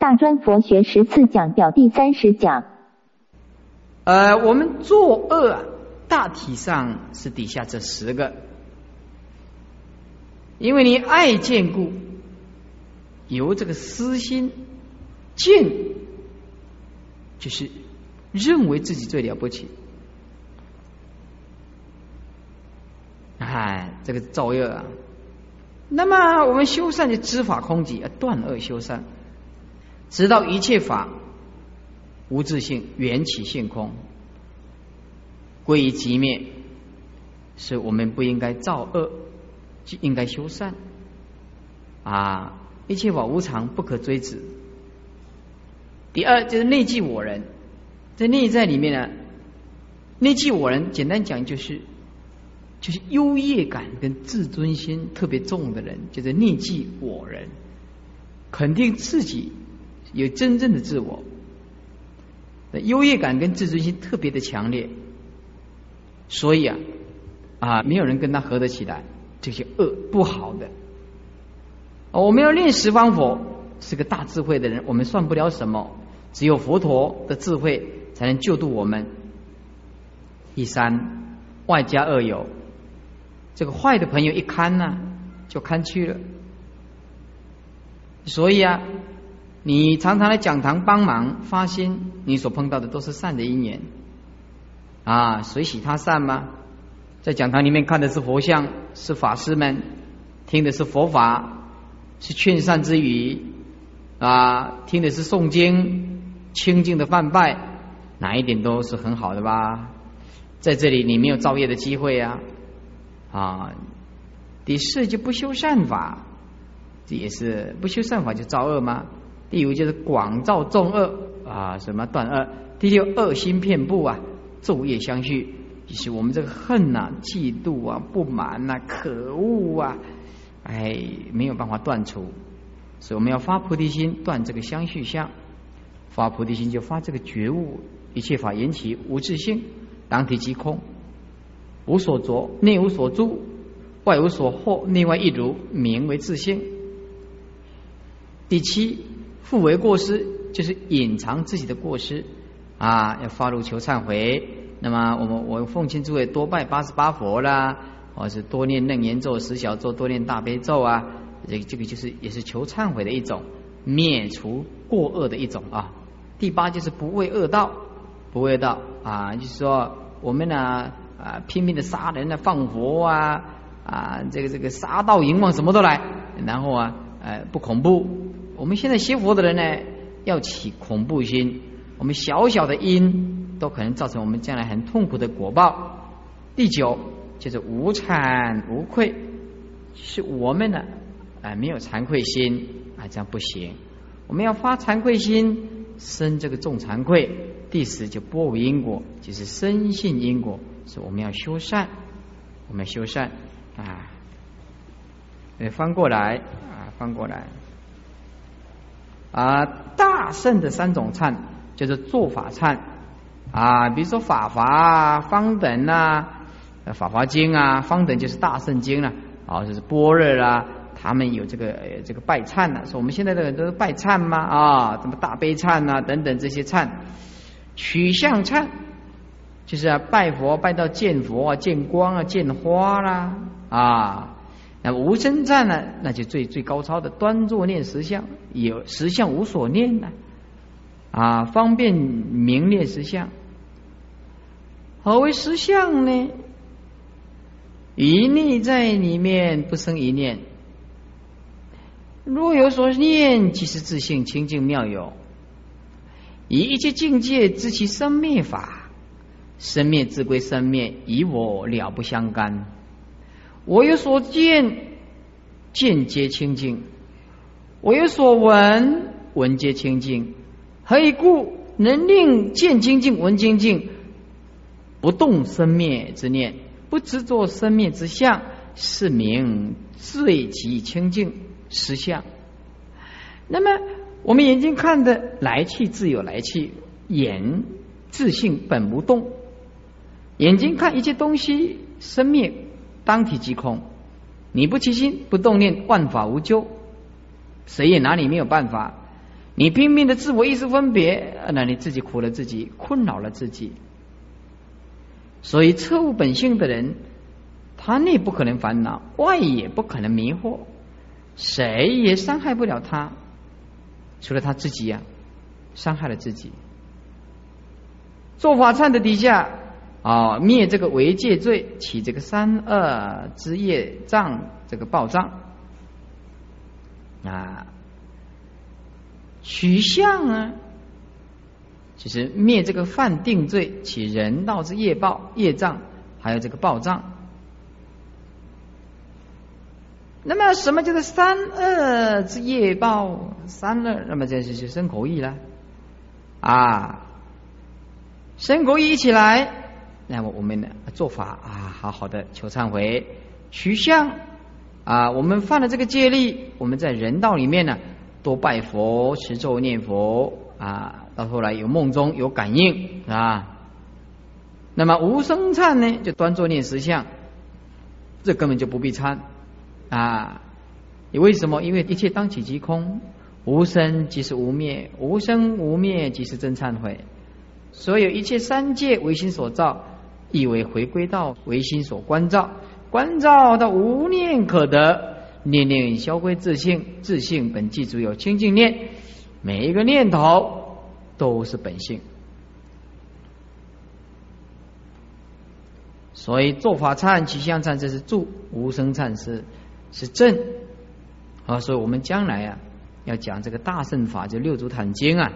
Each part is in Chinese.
大专佛学十次讲表第三十讲。呃，我们作恶啊，大体上是底下这十个，因为你爱见故，由这个私心见，就是认为自己最了不起。哎，这个造恶啊。那么我们修善就知法空寂，断恶修善，知道一切法无自性，缘起性空，归于寂灭，是我们不应该造恶，就应该修善。啊，一切法无常，不可追止。第二就是内寂我人，在内在里面呢，内寂我人，简单讲就是。就是优越感跟自尊心特别重的人，就是内记我人，肯定自己有真正的自我，优越感跟自尊心特别的强烈，所以啊啊，没有人跟他合得起来，这些恶不好的。我们要练十方佛，是个大智慧的人，我们算不了什么，只有佛陀的智慧才能救度我们。第三，外加恶友。这个坏的朋友一看呢，就看去了。所以啊，你常常来讲堂帮忙发心，你所碰到的都是善的因缘啊。谁喜他善吗？在讲堂里面看的是佛像，是法师们听的是佛法，是劝善之语啊，听的是诵经清净的饭拜，哪一点都是很好的吧？在这里你没有造业的机会啊。啊，第四就不修善法，这也是不修善法就造恶吗？第五就是广造众恶啊，什么断恶？第六恶心遍布啊，昼夜相续，就是我们这个恨呐、嫉妒啊、不满呐、可恶啊，哎，没有办法断除，所以我们要发菩提心，断这个相续相。发菩提心就发这个觉悟，一切法缘起无自性，当体即空。无所着，内无所住，外无所获，内外一如，名为自性。第七，复为过失，就是隐藏自己的过失啊，要发怒求忏悔。那么，我们我奉请诸位多拜八十八佛啦，或是多念楞严咒、十小咒，多念大悲咒啊。这这个就是也是求忏悔的一种，灭除过恶的一种啊。第八就是不为恶道，不为道啊，就是说我们呢。啊，拼命的杀人啊，放火啊，啊，这个这个杀盗淫妄什么都来，然后啊，呃，不恐怖。我们现在学佛的人呢，要起恐怖心，我们小小的因都可能造成我们将来很痛苦的果报。第九就是无惭无愧，是我们呢，啊，没有惭愧心啊，这样不行。我们要发惭愧心，生这个重惭愧。第十就波无因果，就是深信因果。是我们要修善，我们要修善啊！翻过来啊，翻过来啊！大圣的三种忏，就是做法忏啊，比如说法华啊、方等啊，《法华经》啊，方等就是大圣经了啊，就是般若啦，他们有这个这个拜忏了。说我们现在的人都是拜忏吗？啊，什么大悲忏啊，等等这些忏，取向忏。就是啊，拜佛拜到见佛啊，见光啊，见花啦啊。那无声赞呢，那就最最高超的端坐念实相，有实相无所念呢啊，方便明念实相。何为实相呢？一念在里面不生一念，若有所念，即是自性清净妙有，以一切境界知其生灭法。生灭自归生灭，与我了不相干。我有所见，见皆清净；我有所闻，闻皆清净。何以故？能令见清净、闻清净，不动生灭之念，不执着生灭之相，是名最极清净实相。那么，我们眼睛看的来去自有来去，眼自性本不动。眼睛看一切东西生灭，当体即空。你不起心不动念，万法无咎。谁也拿你没有办法。你拼命的自我意识分别，那你自己苦了自己，困扰了自己。所以彻悟本性的人，他内不可能烦恼，外也不可能迷惑，谁也伤害不了他，除了他自己呀，伤害了自己。做法忏的底下啊，灭这个违戒罪，起这个三恶之业障，这个报障啊，取相啊。就是灭这个犯定罪，起人道之业报、业障，还有这个报障。那么，什么叫做三恶之业报？三恶，那么这就是生口意了啊！生口意起来，那么我们的做法啊，好好的求忏悔、取相啊。我们犯了这个戒律，我们在人道里面呢，多拜佛、持咒、念佛啊。到后来有梦中有感应啊，那么无声忏呢，就端坐念实相，这根本就不必参啊。你为什么？因为一切当起即空，无生即是无灭，无生无灭即是真忏悔。所有一切三界唯心所造，意为回归到唯心所关照，关照到无念可得，念念消归自性，自性本具足有清净念，每一个念头。都是本性，所以做法忏、起相忏，这是助；无声忏是是正啊。所以我们将来啊，要讲这个大圣法，就六祖坛经啊，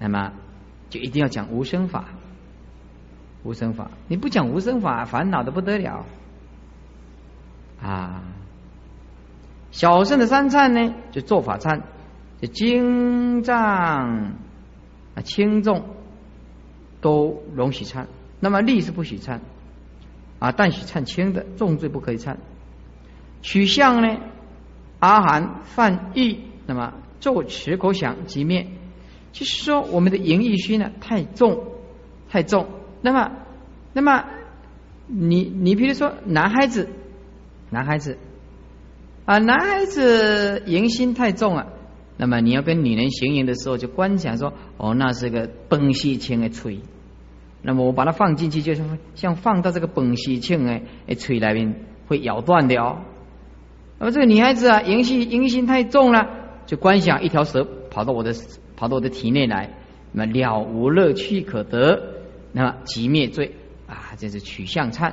那么就一定要讲无声法。无声法，你不讲无声法，烦恼的不得了啊。小圣的三忏呢，就做法忏，就精藏。啊，轻重都容许忏，那么力是不许忏啊，但许忏轻的，重罪不可以忏。取相呢？阿含犯意，那么咒持口想即灭。就是说，我们的淫欲心呢太重，太重。那么，那么你你比如说男孩子，男孩子啊，男孩子淫心太重了。那么你要跟女人行淫的时候，就观想说：哦，那是个崩西青的吹。那么我把它放进去，就是像放到这个崩西青哎哎吹那边会咬断的哦。那么这个女孩子啊，淫心淫心太重了，就观想一条蛇跑到我的跑到我的体内来，那么了无乐趣可得，那么即灭罪啊，这是取相忏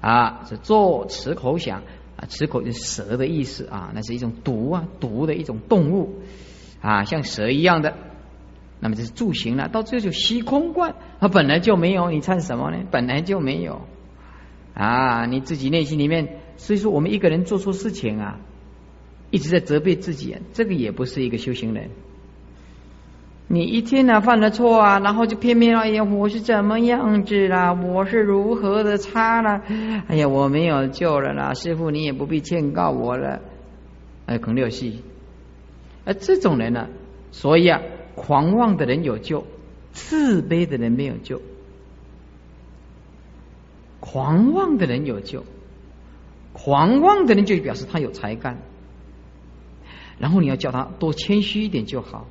啊，是作持口想。啊，吃口就是蛇的意思啊，那是一种毒啊，毒的一种动物啊，像蛇一样的。那么这是住行了，到最后就虚空观，它本来就没有，你参什么呢？本来就没有啊，你自己内心里面，所以说我们一个人做错事情啊，一直在责备自己，这个也不是一个修行人。你一天呢犯了错啊，然后就偏偏哎呀，我是怎么样子啦？我是如何的差了？哎呀，我没有救了啦！师傅，你也不必劝告我了。哎，孔六系，而这种人呢，所以啊，狂妄的人有救，自卑的人没有救。狂妄的人有救，狂妄的人就表示他有才干，然后你要叫他多谦虚一点就好。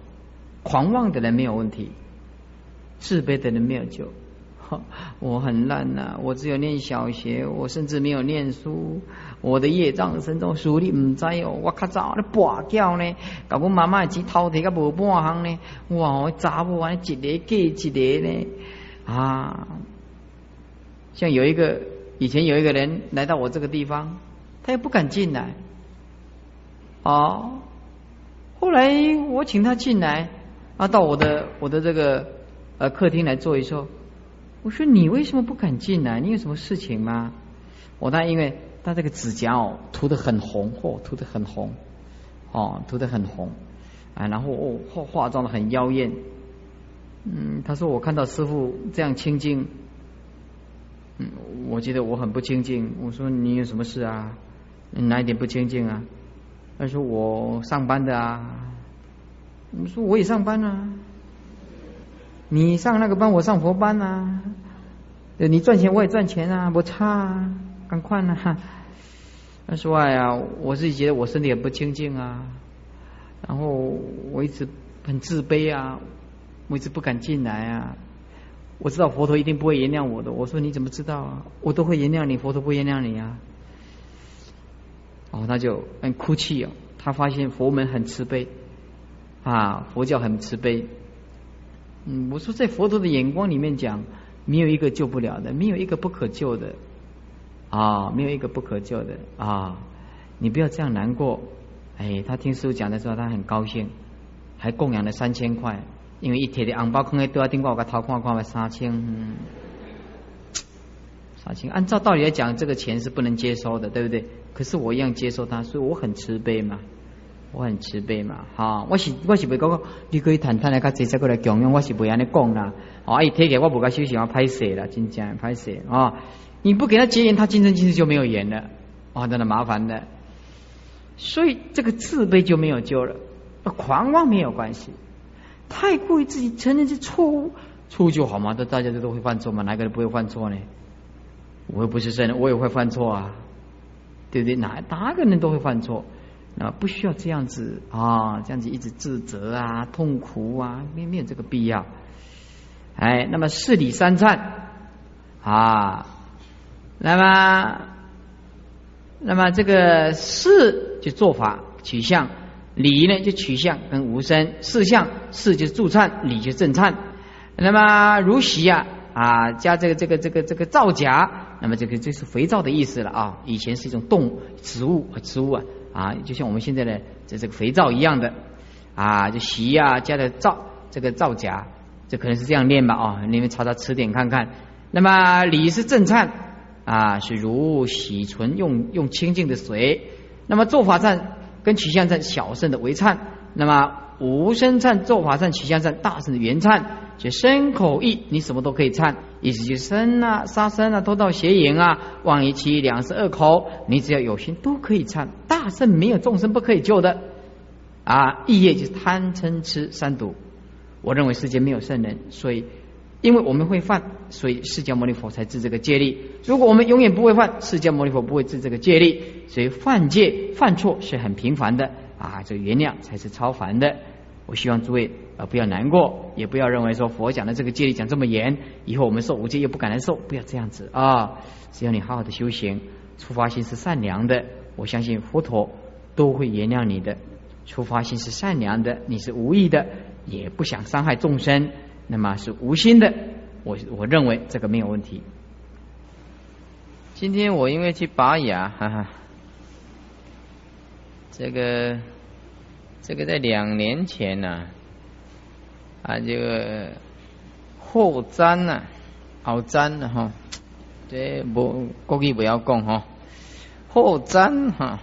狂妄的人没有问题，自卑的人没有救。我很烂呐，我只有念小学，我甚至没有念书。我的业障深重，书你唔知哦。我较早咧跋掉呢，搞我妈妈钱偷摕个无半行呢。哇，我查不完一个接一个呢啊！像有一个以前有一个人来到我这个地方，他也不敢进来。哦，后来我请他进来。啊到我的我的这个呃客厅来坐一坐，我说你为什么不敢进来？你有什么事情吗？我他因为他这个指甲哦涂的很红，哦涂的很红，哦涂的很红啊，然后哦化化妆的很妖艳，嗯，他说我看到师傅这样清净，嗯，我觉得我很不清净。我说你有什么事啊？哪一点不清净啊？他说我上班的啊。你说我也上班啊，你上那个班，我上佛班啊。你赚钱我也赚钱啊，不差啊，赶快呢。他说：“哎呀，我自己觉得我身体很不清净啊，然后我一直很自卑啊，我一直不敢进来啊。我知道佛陀一定不会原谅我的。我说你怎么知道啊？我都会原谅你，佛陀不原谅你啊。哦，他就很哭泣哦。他发现佛门很慈悲啊，佛教很慈悲。嗯，我说在佛陀的眼光里面讲，没有一个救不了的，没有一个不可救的啊，没有一个不可救的啊。你不要这样难过。哎，他听师傅讲的时候，他很高兴，还供养了三千块。因为一贴的红包，空在都要顶过我个头看看嘛，三千，三千。按照道理来讲，这个钱是不能接收的，对不对？可是我一样接受他，所以我很慈悲嘛，我很慈悲嘛。哈，我是我是袂讲讲，你可以坦坦来甲直接过来供养，我是袂安尼讲啦。啊，伊贴给我不该休息，我拍摄了，真正拍摄啊！你不给他结缘，他今生今世就没有缘了，哇，真的麻烦的。所以这个自卑就没有救了，狂妄没有关系。太过于自己承认是错误，错误就好嘛？这大家都都会犯错嘛？哪个人不会犯错呢？我又不是圣人，我也会犯错啊，对不对？哪哪个人都会犯错，那不需要这样子啊，这样子一直自责啊、痛苦啊，没没有这个必要。哎，那么四礼三忏啊，那么那么这个四就做法取向。礼呢就取向跟无声，四相四就是助忏，礼就正忏。那么如洗啊啊加这个这个这个这个皂荚，那么这个就是肥皂的意思了啊。以前是一种动植物和植物啊啊，就像我们现在的这这个肥皂一样的啊，就洗啊加的皂这个皂荚，这可能是这样念吧啊，你们查查词典看看。那么礼是正忏啊，是如洗唇用用清净的水，那么做法忏。跟取向赞小圣的为忏，那么无声忏、做法忏、取向赞大圣的原忏，就身口意，你什么都可以忏，意思就是身啊、杀生啊、偷盗邪淫啊、妄一其两舌恶口，你只要有心都可以忏。大圣没有众生不可以救的啊！意业就是贪嗔痴三毒，我认为世间没有圣人，所以。因为我们会犯，所以释迦牟尼佛才治这个戒律。如果我们永远不会犯，释迦牟尼佛不会治这个戒律。所以犯戒、犯错是很平凡的啊，这原谅才是超凡的。我希望诸位啊不要难过，也不要认为说佛讲的这个戒律讲这么严，以后我们受五戒又不敢来受，不要这样子啊！只要你好好的修行，出发心是善良的，我相信佛陀都会原谅你的。出发心是善良的，你是无意的，也不想伤害众生。那么是无心的，我我认为这个没有问题。今天我因为去拔牙，哈哈，这个这个在两年前呢，啊这个后粘呐，后粘的哈，这不估计不要讲哈，后粘哈，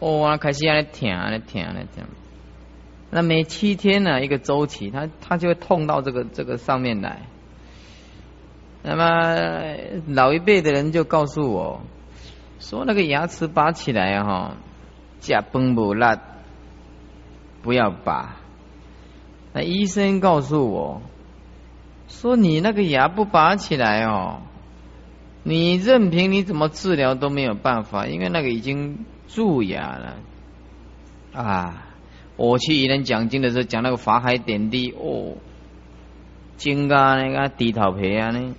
哦啊，开始安尼疼，安尼疼，安尼疼。那每七天呢，一个周期，它它就会痛到这个这个上面来。那么老一辈的人就告诉我，说那个牙齿拔起来哈，假崩不烂，不要拔。那医生告诉我，说你那个牙不拔起来哦，你任凭你怎么治疗都没有办法，因为那个已经蛀牙了啊。我去一人讲经的时候，讲那个法海点滴哦，金刚那个低头皮啊呢，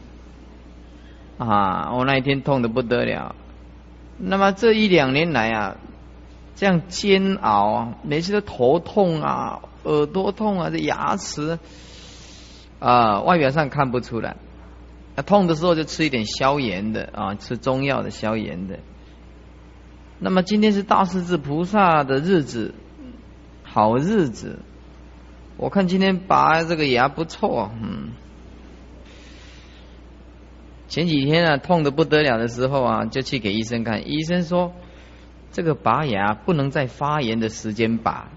啊，我那一天痛的不得了。那么这一两年来啊，这样煎熬啊，每次都头痛啊，耳朵痛啊，这牙齿啊，外表上看不出来。啊，痛的时候就吃一点消炎的啊，吃中药的消炎的。那么今天是大势至菩萨的日子。好日子，我看今天拔这个牙不错，嗯。前几天啊，痛的不得了的时候啊，就去给医生看，医生说这个拔牙不能在发炎的时间拔，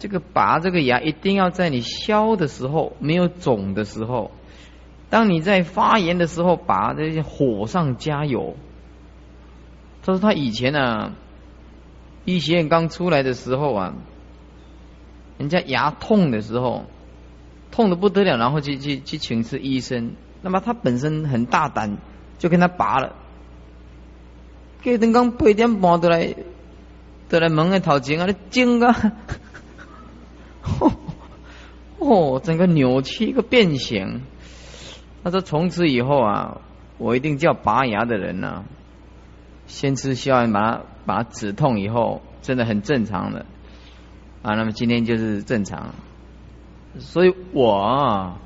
这个拔这个牙一定要在你消的时候，没有肿的时候，当你在发炎的时候拔，这些火上加油。他说他以前呢。医学院刚出来的时候啊，人家牙痛的时候，痛的不得了，然后去去去请示医生。那么他本身很大胆，就跟他拔了。给等刚八点半都来，都来门外讨钱啊！你精啊！哦，整个扭曲一个变形。他说从此以后啊，我一定叫拔牙的人呢，先吃消炎，把它把它止痛以后，真的很正常的啊。那么今天就是正常，所以我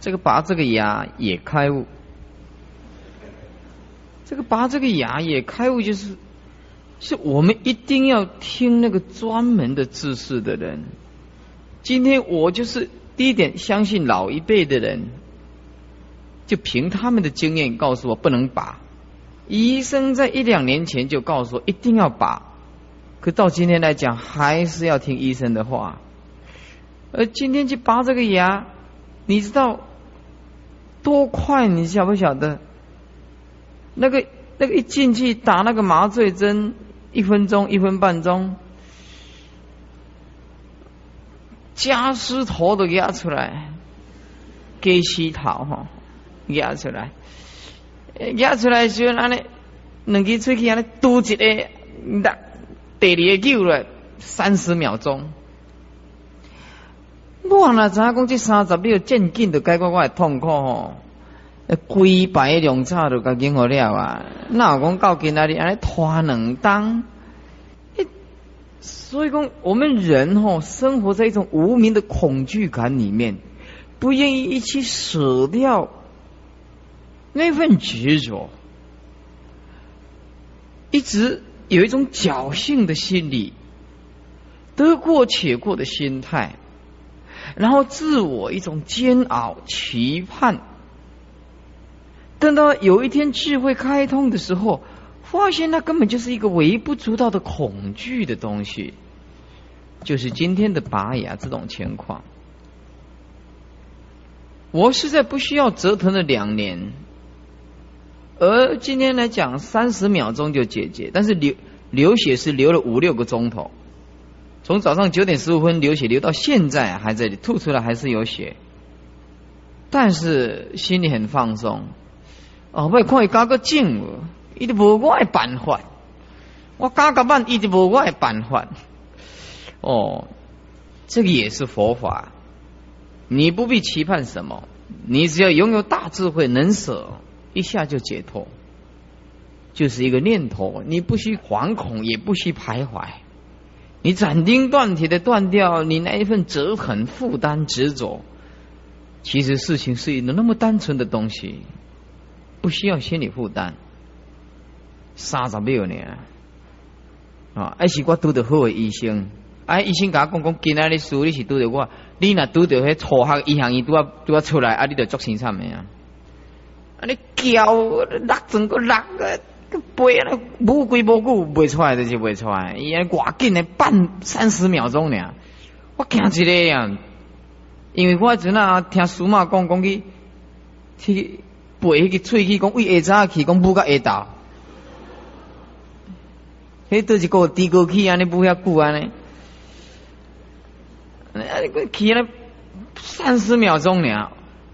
这个拔这个牙也开悟，这个拔这个牙也开悟，就是是我们一定要听那个专门的知识的人。今天我就是第一点，相信老一辈的人。就凭他们的经验告诉我不能拔，医生在一两年前就告诉我一定要拔，可到今天来讲还是要听医生的话。而今天去拔这个牙，你知道多快？你晓不晓得？那个那个一进去打那个麻醉针，一分钟一分半钟，夹尸头都压出来，给洗头哈。压出来，压出来时候，安尼两支喙齿安尼嘟一个，那第二个救了三十秒钟。我哪知影讲这三十秒渐进就解决我的痛苦吼？规排量差都甲经好了啊！那我讲到今仔日安尼拖两当，所以讲我们人吼生活在一种无名的恐惧感里面，不愿意一起舍掉。那份执着，一直有一种侥幸的心理，得过且过的心态，然后自我一种煎熬、期盼。等到有一天智慧开通的时候，发现那根本就是一个微不足道的恐惧的东西，就是今天的拔牙这种情况。我是在不需要折腾了两年。而今天来讲，三十秒钟就解决，但是流流血是流了五六个钟头，从早上九点十五分流血流到现在还在吐出来还是有血，但是心里很放松。哦，我看伊加个劲，伊都无我的办法，我加个慢，伊就无我的办法。哦，这个也是佛法，你不必期盼什么，你只要拥有大智慧，能舍。一下就解脱，就是一个念头，你不需惶恐，也不需徘徊，你斩钉断铁的断掉你那一份折痕、负担、执着。其实事情是一个那么单纯的东西，不需要心理负担。三十秒呢？啊，还是我拄到好的医生，哎，医生甲我讲讲，今仔日事你是拄到我，你若拄到迄初学医行医拄啊拄啊出来，啊，你就作心惨的啊。你叫落整个落个背啊，无规无矩，背出来就是背出来。伊安偌紧的半三十秒钟呢，我惊一个呀！因为我阵啊听苏妈讲讲去去背迄个喙齿，讲为下早起讲补个下道，迄都是个低高起安尼补遐久安尼，啊你个起了三十秒钟呢，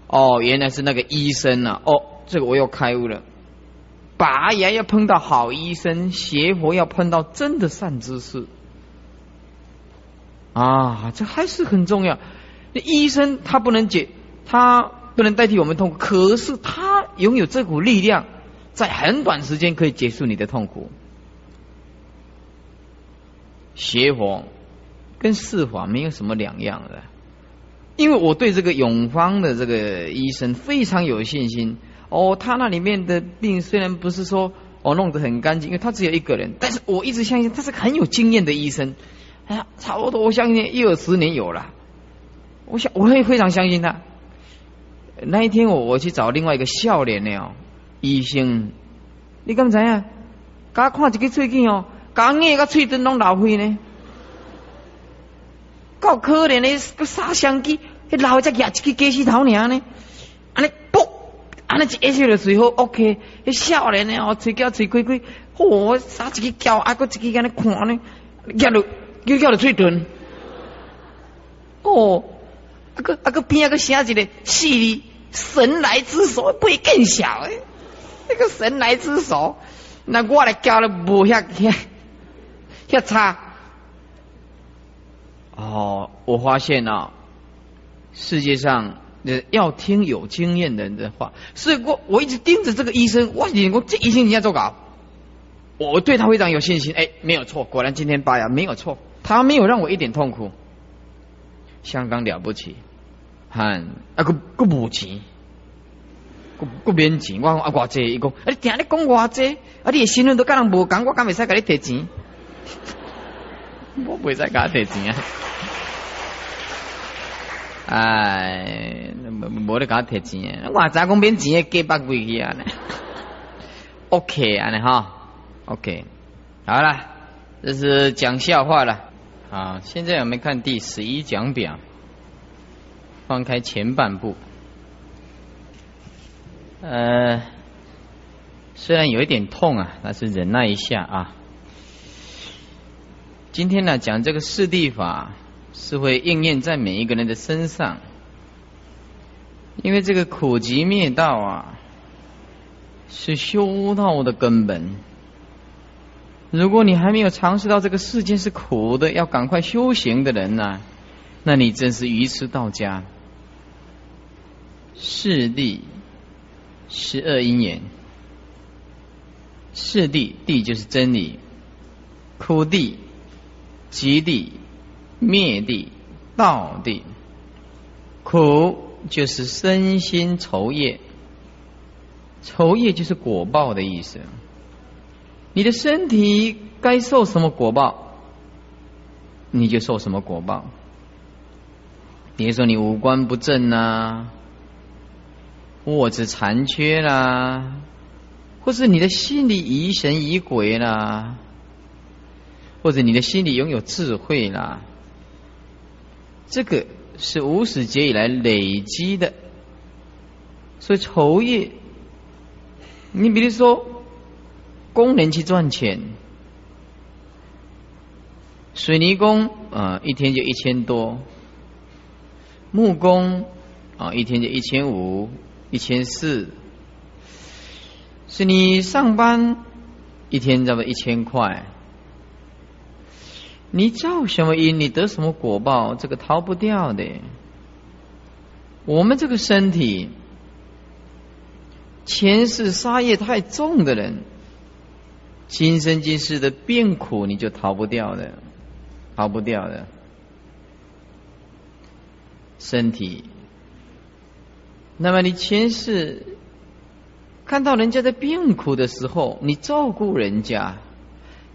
哦，原来是那个医生啊，哦。这个我又开悟了，拔牙要碰到好医生，邪佛要碰到真的善知识。啊，这还是很重要。那医生他不能解，他不能代替我们痛苦，可是他拥有这股力量，在很短时间可以结束你的痛苦。邪佛跟四法没有什么两样的，因为我对这个永芳的这个医生非常有信心。哦，他那里面的病虽然不是说哦弄得很干净，因为他只有一个人，但是我一直相信他是很有经验的医生。哎呀，差不多我相信一二十年有了，我想我会非常相信他。那一天我我去找另外一个笑脸的哦医生，你刚才啊，刚看一个喙齿哦，刚硬个喙灯拢老灰呢，够可怜的个杀相机，迄老只牙一个鸡丝头娘呢，安尼啵。安尼一下就随好，OK。迄少年的哦，嘴叫嘴开开，嚯，啥一个叫，啊，个一个安尼看呢，叫了又叫了嘴钝。哦，啊个啊个边啊个写一个四字神来之手，不会更小诶。那个神来之手，那我来教了无遐遐遐差。哦，我发现啊，世界上要听有经验的人的话，所以我我一直盯着这个医生，我眼光这医生你要做搞，我对他非常有信心。哎，没有错，果然今天拔牙没有错，他没有让我一点痛苦，相当了不起。喊啊个个无钱，个个免钱，我讲啊偌济，伊讲啊你听你讲偌济，啊你的新闻都甲人无讲，我敢袂使甲你摕钱，我袂使甲你摕钱啊！哎，无得甲我摕钱，我早讲免钱嘅假百贵去啊！OK 安尼哈，OK，好啦，这是讲笑话了啊！现在我们看第十一讲表。翻开前半部，呃，虽然有一点痛啊，但是忍耐一下啊。今天呢，讲这个四地法是会应验在每一个人的身上，因为这个苦集灭道啊，是修道的根本。如果你还没有尝试到这个世界是苦的，要赶快修行的人呢，那你真是愚痴到家。四地十二因缘，四地地就是真理，苦谛、集谛、灭地、道地。苦就是身心愁业，愁业就是果报的意思。你的身体该受什么果报，你就受什么果报。比如说你五官不正呐。卧肢残缺啦，或是你的心里疑神疑鬼啦，或者你的心里拥有智慧啦，这个是无始劫以来累积的，所以酬业。你比如说，工人去赚钱，水泥工啊，一天就一千多；木工啊，一天就一千五。一千四，是你上班一天差不多一千块，你造什么因，你得什么果报，这个逃不掉的。我们这个身体，前世杀业太重的人，今生今世的病苦，你就逃不掉的，逃不掉的，身体。那么你前世看到人家在病苦的时候，你照顾人家，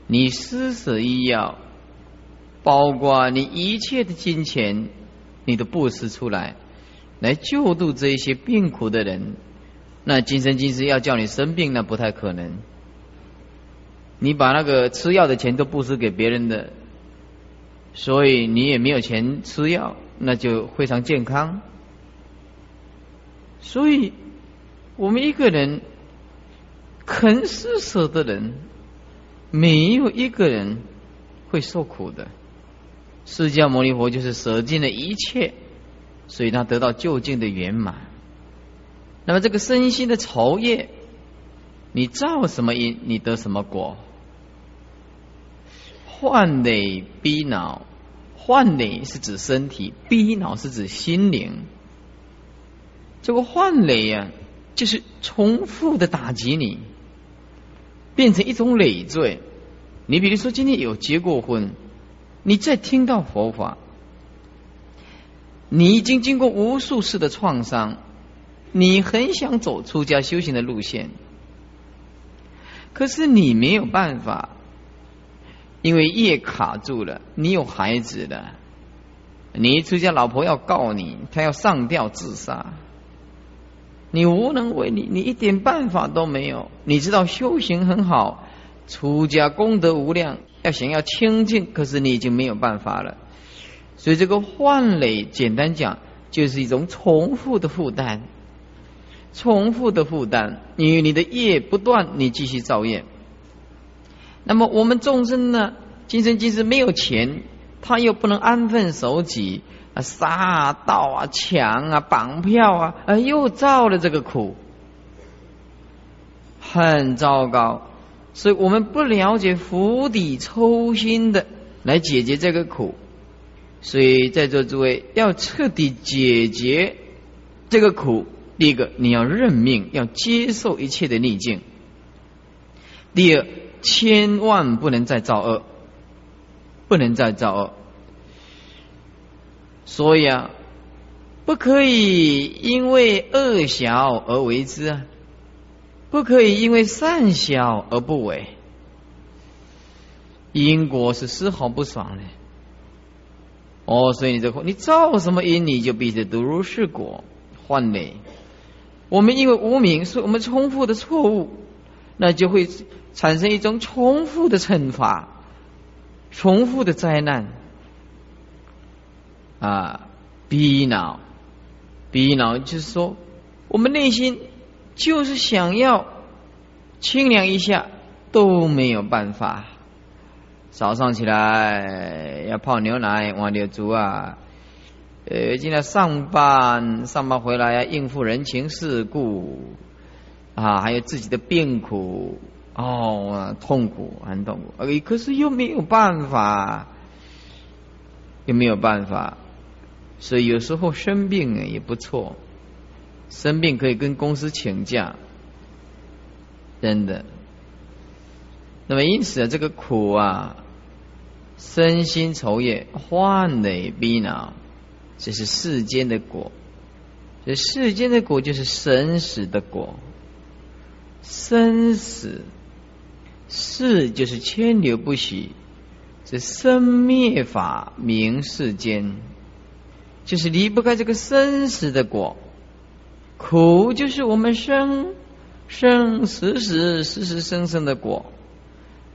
你施舍医药，包括你一切的金钱，你都布施出来，来救度这些病苦的人。那今生今世要叫你生病，那不太可能。你把那个吃药的钱都布施给别人的，所以你也没有钱吃药，那就非常健康。所以，我们一个人肯施舍的人，没有一个人会受苦的。释迦牟尼佛就是舍尽了一切，所以他得到究竟的圆满。那么，这个身心的愁业，你造什么因，你得什么果。患累逼恼，患累是指身体，逼恼是指心灵。这个幻累呀，就是重复的打击你，变成一种累赘。你比如说，今天有结过婚，你再听到佛法，你已经经过无数次的创伤，你很想走出家修行的路线，可是你没有办法，因为业卡住了。你有孩子了，你一出家，老婆要告你，她要上吊自杀。你无能为力，你一点办法都没有。你知道修行很好，出家功德无量，要想要清净，可是你已经没有办法了。所以这个幻累，简单讲就是一种重复的负担，重复的负担。因为你的业不断，你继续造业。那么我们众生呢，今生今世没有钱，他又不能安分守己。啊，杀啊，盗啊，抢啊，绑票啊，啊，又造了这个苦，很糟糕。所以我们不了解釜底抽薪的来解决这个苦，所以在座诸位要彻底解决这个苦，第一个你要认命，要接受一切的逆境；第二，千万不能再造恶，不能再造恶。所以啊，不可以因为恶小而为之啊，不可以因为善小而不为。因果是丝毫不爽的。哦，所以你这你造什么因，你就必须得如是果。换累，我们因为无名，所以我们重复的错误，那就会产生一种重复的惩罚，重复的灾难。啊，逼恼，逼恼就是说，我们内心就是想要清凉一下，都没有办法。早上起来要泡牛奶，往里煮啊。呃，今天上班，上班回来要应付人情世故啊，还有自己的病苦哦，痛苦很痛苦。可是又没有办法，又没有办法。所以有时候生病也不错，生病可以跟公司请假，真的。那么因此啊，这个苦啊，身心愁业，患累逼恼，这是世间的果。这世间的果就是生死的果，生死世就是千流不息，这生灭法名世间。就是离不开这个生死的果，苦就是我们生生死死死死生生的果。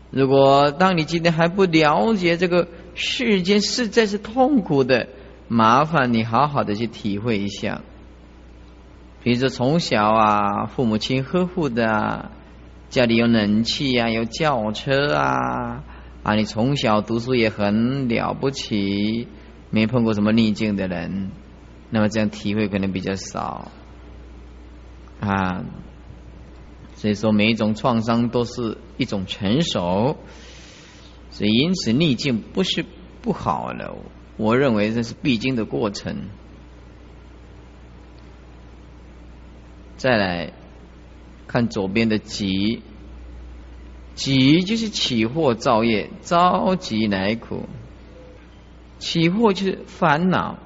如果当你今天还不了解这个世间实在是痛苦的，麻烦你好好的去体会一下。比如说从小啊，父母亲呵护的，家里有冷气啊，有轿车啊，啊，你从小读书也很了不起。没碰过什么逆境的人，那么这样体会可能比较少啊。所以说，每一种创伤都是一种成熟，所以因此逆境不是不好的，我认为这是必经的过程。再来看左边的急，急就是起祸造业，着急乃苦。起惑就是烦恼，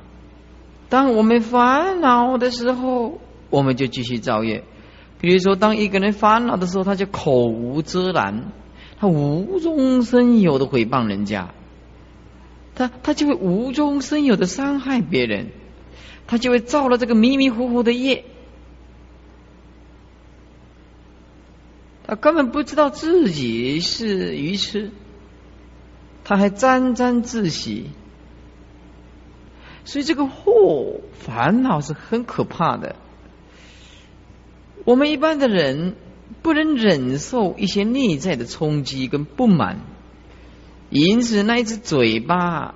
当我们烦恼的时候，我们就继续造业。比如说，当一个人烦恼的时候，他就口无遮拦，他无中生有的诽谤人家，他他就会无中生有的伤害别人，他就会造了这个迷迷糊糊的业，他根本不知道自己是愚痴，他还沾沾自喜。所以这个祸烦恼是很可怕的。我们一般的人不能忍受一些内在的冲击跟不满，因此那一只嘴巴，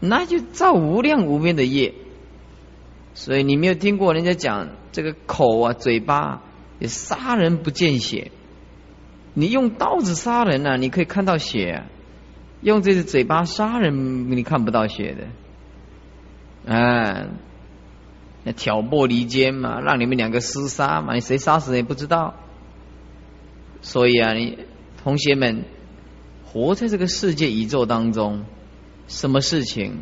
那就造无量无边的业。所以你没有听过人家讲这个口啊，嘴巴也杀人不见血。你用刀子杀人呢，你可以看到血；用这只嘴巴杀人，你看不到血的。啊，那挑拨离间嘛，让你们两个厮杀嘛，你谁杀死也不知道。所以啊，你同学们活在这个世界宇宙当中，什么事情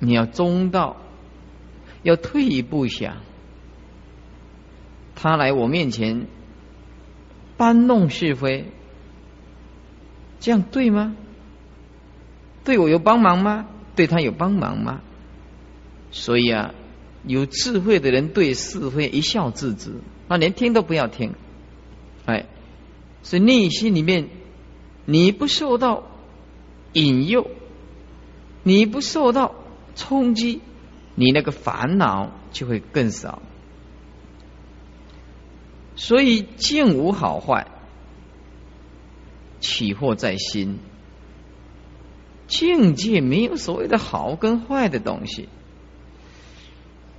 你要中道，要退一步想，他来我面前搬弄是非，这样对吗？对我有帮忙吗？对他有帮忙吗？所以啊，有智慧的人对是非一笑置之，那连听都不要听。哎，所以内心里面你不受到引诱，你不受到冲击，你那个烦恼就会更少。所以境无好坏，起祸在心。境界没有所谓的好跟坏的东西。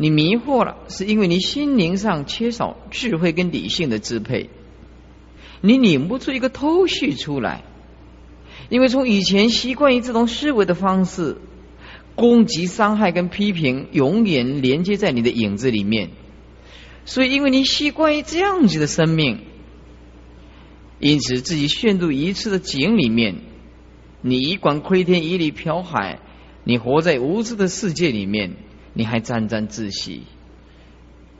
你迷惑了，是因为你心灵上缺少智慧跟理性的支配，你拧不出一个头绪出来。因为从以前习惯于这种思维的方式，攻击、伤害跟批评，永远连接在你的影子里面。所以，因为你习惯于这样子的生命，因此自己陷入一次的井里面，你一管窥天，一力飘海，你活在无知的世界里面，你还沾沾自喜。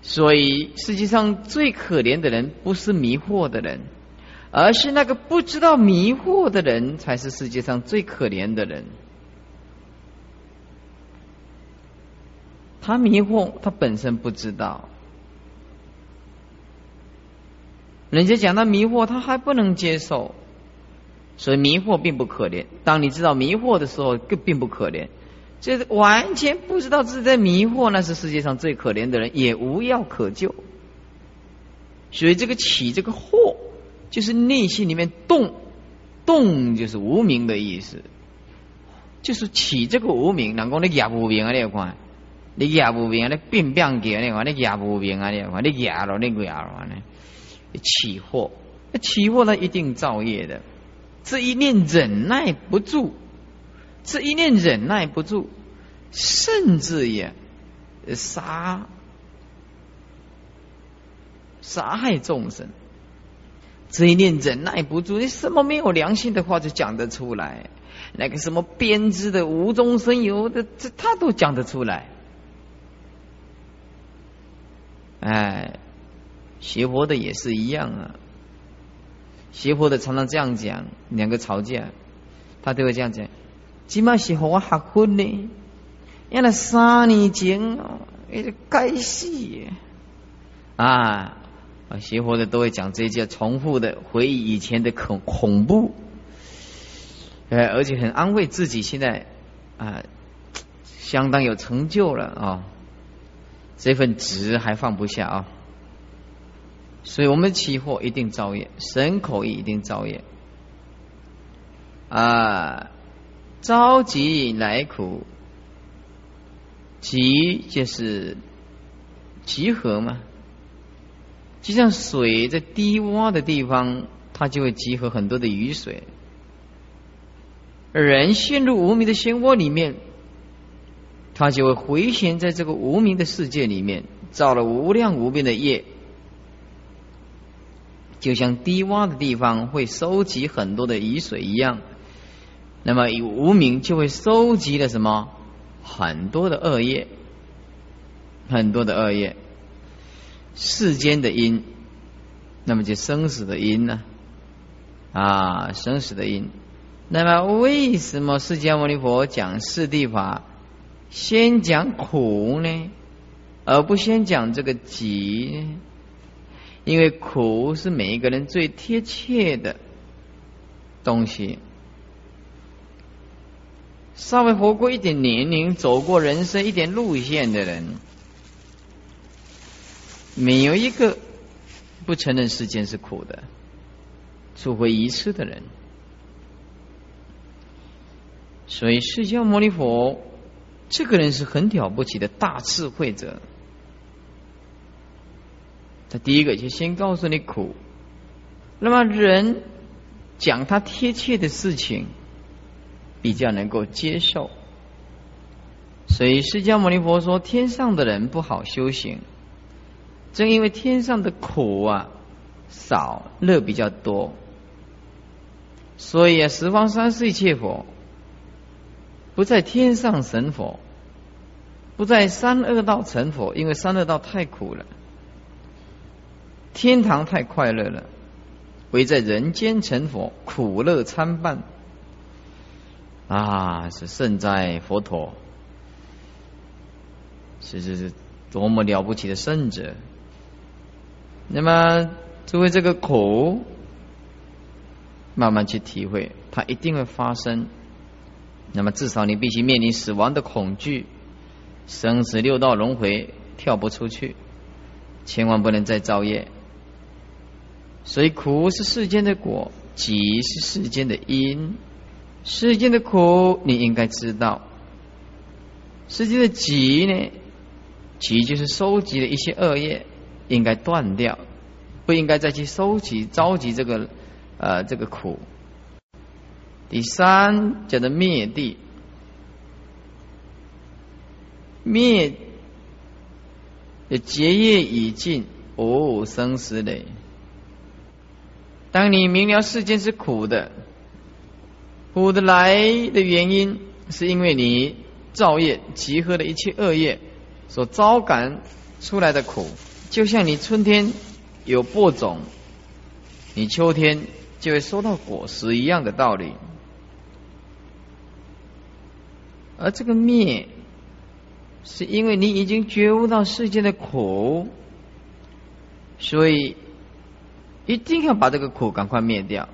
所以，世界上最可怜的人，不是迷惑的人，而是那个不知道迷惑的人，才是世界上最可怜的人。他迷惑，他本身不知道。人家讲他迷惑，他还不能接受，所以迷惑并不可怜。当你知道迷惑的时候，更并不可怜。这完全不知道自己在迷惑，那是世界上最可怜的人，也无药可救。所以这个起这个惑，就是内心里面动，动就是无名的意思，就是起这个无名，能够你也无名啊？你看，你也无名，你变变给你看，你也无名啊？你看，你也了，你也了呢？起惑，起惑呢一定造业的。这一念忍耐不住，这一念忍耐不住，甚至也杀杀害众生。这一念忍耐不住，你什么没有良心的话就讲得出来，那个什么编织的无中生有的，这他都讲得出来。哎。邪佛的也是一样啊，邪佛的常常这样讲，两个吵架，他都会这样讲。起码是和我结婚呢，因为三年前哦，哎，该死啊！啊，邪佛的都会讲这些，重复的回忆以前的恐恐怖，呃，而且很安慰自己，现在啊，相当有成就了啊，这份执还放不下啊。所以我们起货一定造业，神口意一定造业啊！着急来苦，急就是集合嘛，就像水在低洼的地方，它就会集合很多的雨水。人陷入无名的漩涡里面，他就会回旋在这个无名的世界里面，造了无量无边的业。就像低洼的地方会收集很多的雨水一样，那么以无名就会收集了什么很多的恶业，很多的恶业，世间的因，那么就生死的因呢？啊，生死的因。那么为什么释迦牟尼佛讲四谛法，先讲苦呢，而不先讲这个集呢？因为苦是每一个人最贴切的东西。稍微活过一点年龄，走过人生一点路线的人，没有一个不承认世间是苦的，除非一次的人。所以，释迦牟尼佛这个人是很了不起的大智慧者。他第一个就先告诉你苦，那么人讲他贴切的事情，比较能够接受。所以释迦牟尼佛说，天上的人不好修行，正因为天上的苦啊少，乐比较多，所以啊十方三世一切佛不在天上成佛，不在三恶道成佛，因为三恶道太苦了。天堂太快乐了，唯在人间成佛，苦乐参半。啊，是圣哉佛陀，是是是，多么了不起的圣者。那么，作为这个苦，慢慢去体会，它一定会发生。那么，至少你必须面临死亡的恐惧，生死六道轮回跳不出去，千万不能再造业。所以苦是世间的果，集是世间的因。世间的苦你应该知道，世间的集呢，集就是收集的一些恶业，应该断掉，不应该再去收集、召集这个呃这个苦。第三叫做灭地，灭结业已尽，无生死累。当你明了世间是苦的，苦的来的原因，是因为你造业集合的一切恶业所招感出来的苦，就像你春天有播种，你秋天就会收到果实一样的道理。而这个灭，是因为你已经觉悟到世间的苦，所以。一定要把这个苦赶快灭掉，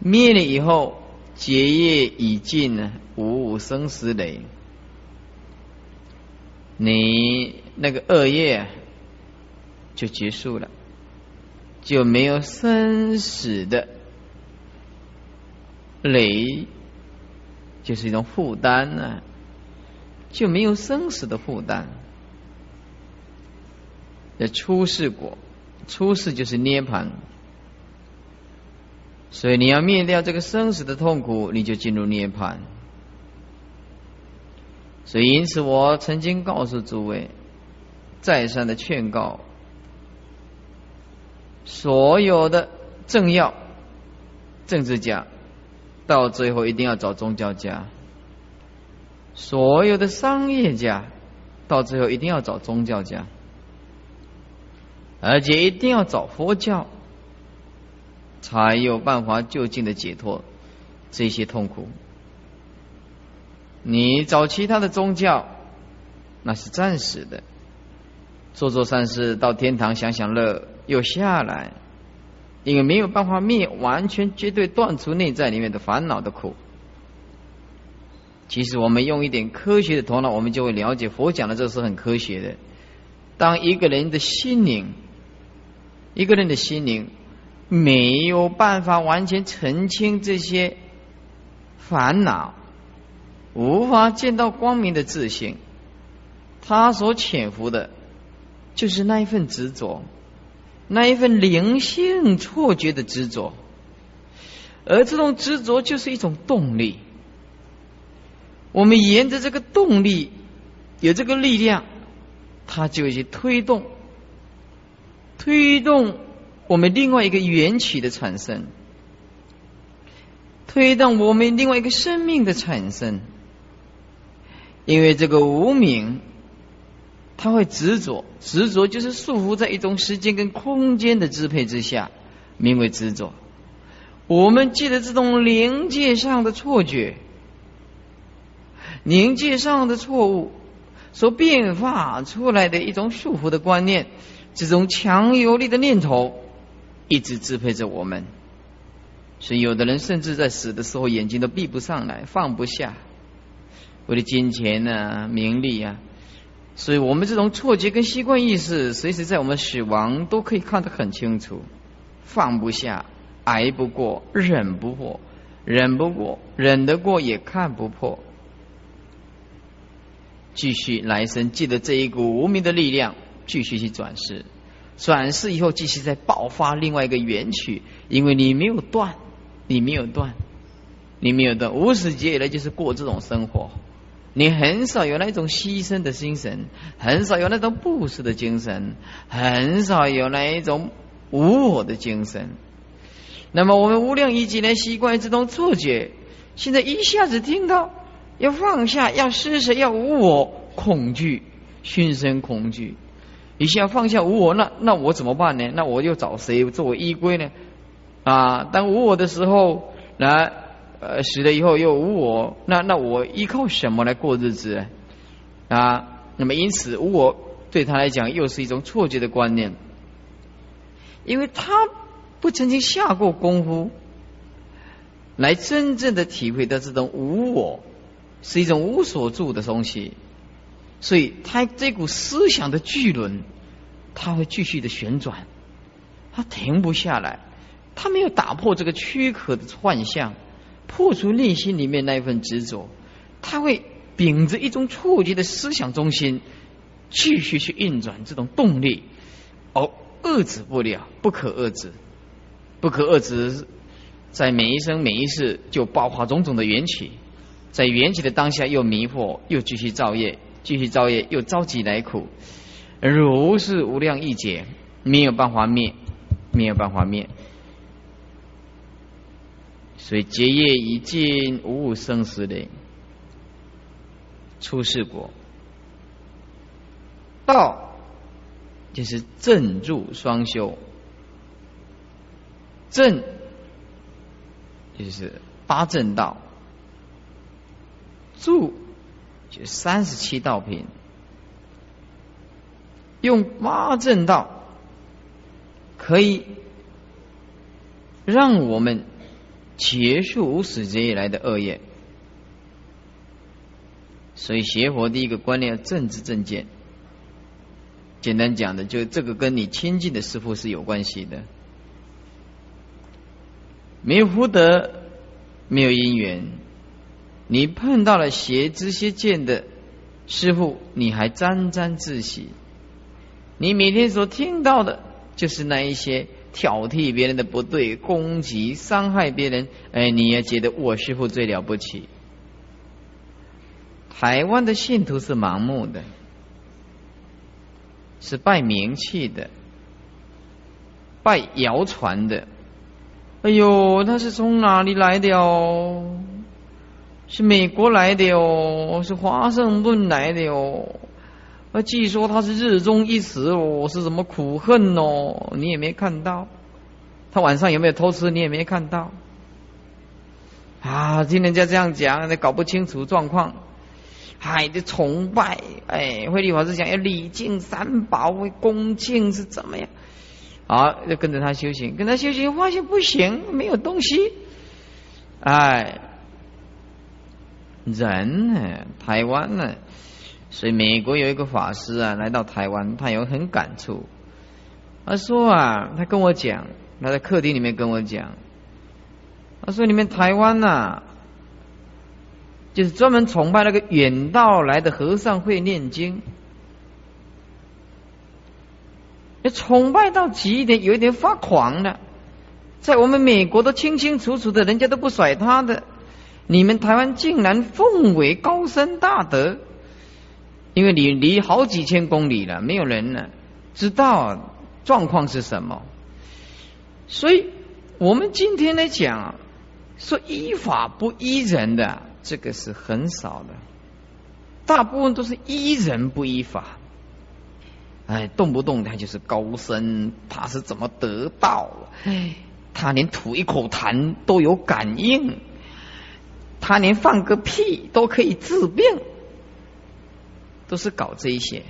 灭了以后，结业已尽呢，无生死累。你那个恶业就结束了，就没有生死的累，就是一种负担呢，就没有生死的负担。的出世果。出世就是涅盘，所以你要灭掉这个生死的痛苦，你就进入涅槃。所以因此，我曾经告诉诸位，再三的劝告，所有的政要、政治家，到最后一定要找宗教家；所有的商业家，到最后一定要找宗教家。而且一定要找佛教，才有办法就近的解脱这些痛苦。你找其他的宗教，那是暂时的，做做善事，到天堂享享乐，又下来，因为没有办法灭完全绝对断除内在里面的烦恼的苦。其实我们用一点科学的头脑，我们就会了解佛讲的这是很科学的。当一个人的心灵，一个人的心灵没有办法完全澄清这些烦恼，无法见到光明的自信，他所潜伏的，就是那一份执着，那一份灵性错觉的执着，而这种执着就是一种动力。我们沿着这个动力，有这个力量，它就去推动。推动我们另外一个缘起的产生，推动我们另外一个生命的产生。因为这个无名，他会执着，执着就是束缚在一种时间跟空间的支配之下，名为执着。我们记得这种灵界上的错觉，灵界上的错误所变化出来的一种束缚的观念。这种强有力的念头一直支配着我们，所以有的人甚至在死的时候眼睛都闭不上来，放不下，为了金钱啊、名利啊，所以我们这种错觉跟习惯意识，随时在我们死亡都可以看得很清楚，放不下、挨不过、忍不过、忍不过、忍得过也看不破，继续来生，记得这一股无名的力量。继续去转世，转世以后继续再爆发另外一个缘起，因为你没有断，你没有断，你没有断，无始劫以来就是过这种生活，你很少有那种牺牲的精神，很少有那种布施的精神，很少有那一种无我的精神。那么我们无量一劫来习惯这种错觉，现在一下子听到要放下，要施舍，要无我，恐惧，心生恐惧。一下放下无我，那那我怎么办呢？那我又找谁作为依归呢？啊，当无我的时候，来呃死了以后又无我，那那我依靠什么来过日子？啊，那么因此无我对他来讲又是一种错觉的观念，因为他不曾经下过功夫，来真正的体会到这种无我是一种无所住的东西。所以，他这股思想的巨轮，他会继续的旋转，他停不下来，他没有打破这个躯壳的幻象，破除内心里面那一份执着，他会秉着一种错觉的思想中心，继续去运转这种动力，而遏制不了，不可遏制，不可遏制，在每一生每一世就爆发种种的缘起，在缘起的当下又迷惑，又继续造业。继续造业，又着急来苦，如是无量亿劫，没有办法灭，没有办法灭。所以结业已尽，无生死的出世果，道就是正入双修，正就是八正道，住就三十七道品，用八正道可以让我们。结束无始劫以来的恶业，所以邪佛第一个观念要正知正见。简单讲的，就这个跟你亲近的师傅是有关系的。没有福德，没有因缘，你碰到了邪知邪见的师傅，你还沾沾自喜。你每天所听到的，就是那一些。挑剔别人的不对，攻击、伤害别人，哎，你也觉得我师傅最了不起。台湾的信徒是盲目的，是拜名气的，拜谣传的。哎呦，他是从哪里来的哦？是美国来的哦，是华盛顿来的哦。那据说他是日中一死哦，是什么苦恨哦？你也没看到，他晚上有没有偷吃？你也没看到。啊，听人家这样讲，你搞不清楚状况。嗨，的崇拜，哎，慧律法师讲要礼敬三宝，恭敬是怎么样？好，就跟着他修行，跟他修行，发现不行，没有东西。哎，人呢？台湾呢？所以美国有一个法师啊，来到台湾，他有很感触。他说啊，他跟我讲，他在客厅里面跟我讲，他说你们台湾呐，就是专门崇拜那个远道来的和尚会念经，崇拜到极点，有一点发狂了。在我们美国都清清楚楚的，人家都不甩他的，你们台湾竟然奉为高僧大德。因为你离好几千公里了，没有人呢知道状况是什么，所以我们今天来讲说依法不依人的，这个是很少的，大部分都是依人不依法。哎，动不动他就是高僧，他是怎么得到？哎，他连吐一口痰都有感应，他连放个屁都可以治病。都是搞这一些，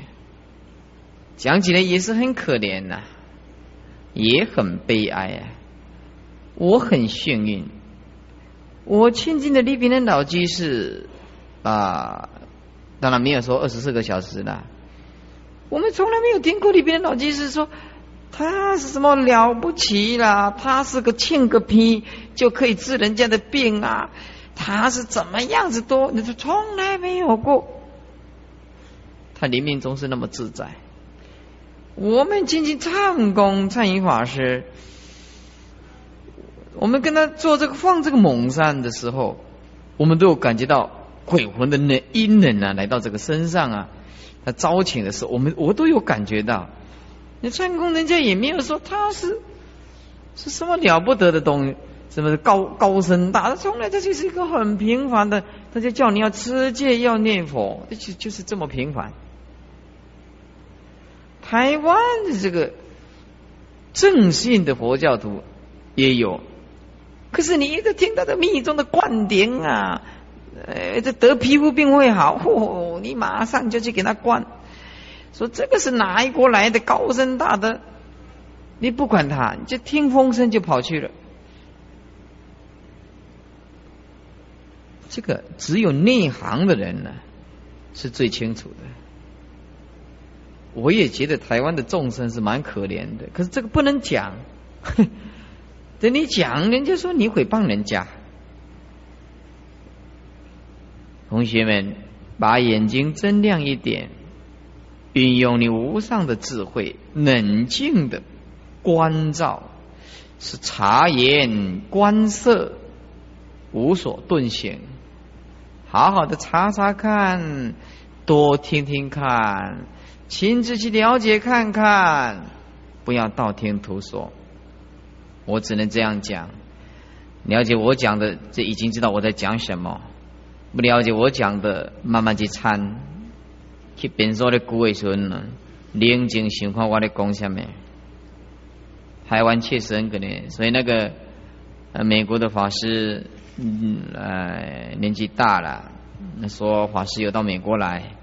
讲起来也是很可怜呐，也很悲哀啊。我很幸运，我亲近的李炳南老居士啊，当然没有说二十四个小时的。我们从来没有听过李炳南老居士说他是什么了不起啦，他是个欠个屁就可以治人家的病啊，他是怎么样子多，你说从来没有过。他临命中是那么自在。我们亲近唱功唱音法师，我们跟他做这个放这个猛山的时候，我们都有感觉到鬼魂的那阴冷啊，来到这个身上啊。他招请的时候，我们我都有感觉到。那唱功人家也没有说他是是什么了不得的东西，什么高高深大，他从来这就是一个很平凡的，他就叫你要持戒要念佛，就就是这么平凡。台湾的这个正信的佛教徒也有，可是你一直听到的密宗的灌顶啊，呃，这得皮肤病会好，嚯，你马上就去给他灌，说这个是哪一国来的高僧大德？你不管他，你就听风声就跑去了。这个只有内行的人呢，是最清楚的。我也觉得台湾的众生是蛮可怜的，可是这个不能讲。等你讲，人家说你诽谤人家。同学们，把眼睛睁亮一点，运用你无上的智慧，冷静的关照，是察言观色，无所遁形。好好的查查看。多听听看，亲自去了解看看，不要道听途说。我只能这样讲。了解我讲的，这已经知道我在讲什么；不了解我讲的，慢慢去参，去变说的古伟孙呢，冷静想看我的讲什么。台湾确实很可怜，所以那个呃美国的法师，嗯呃年纪大了，那说法师有到美国来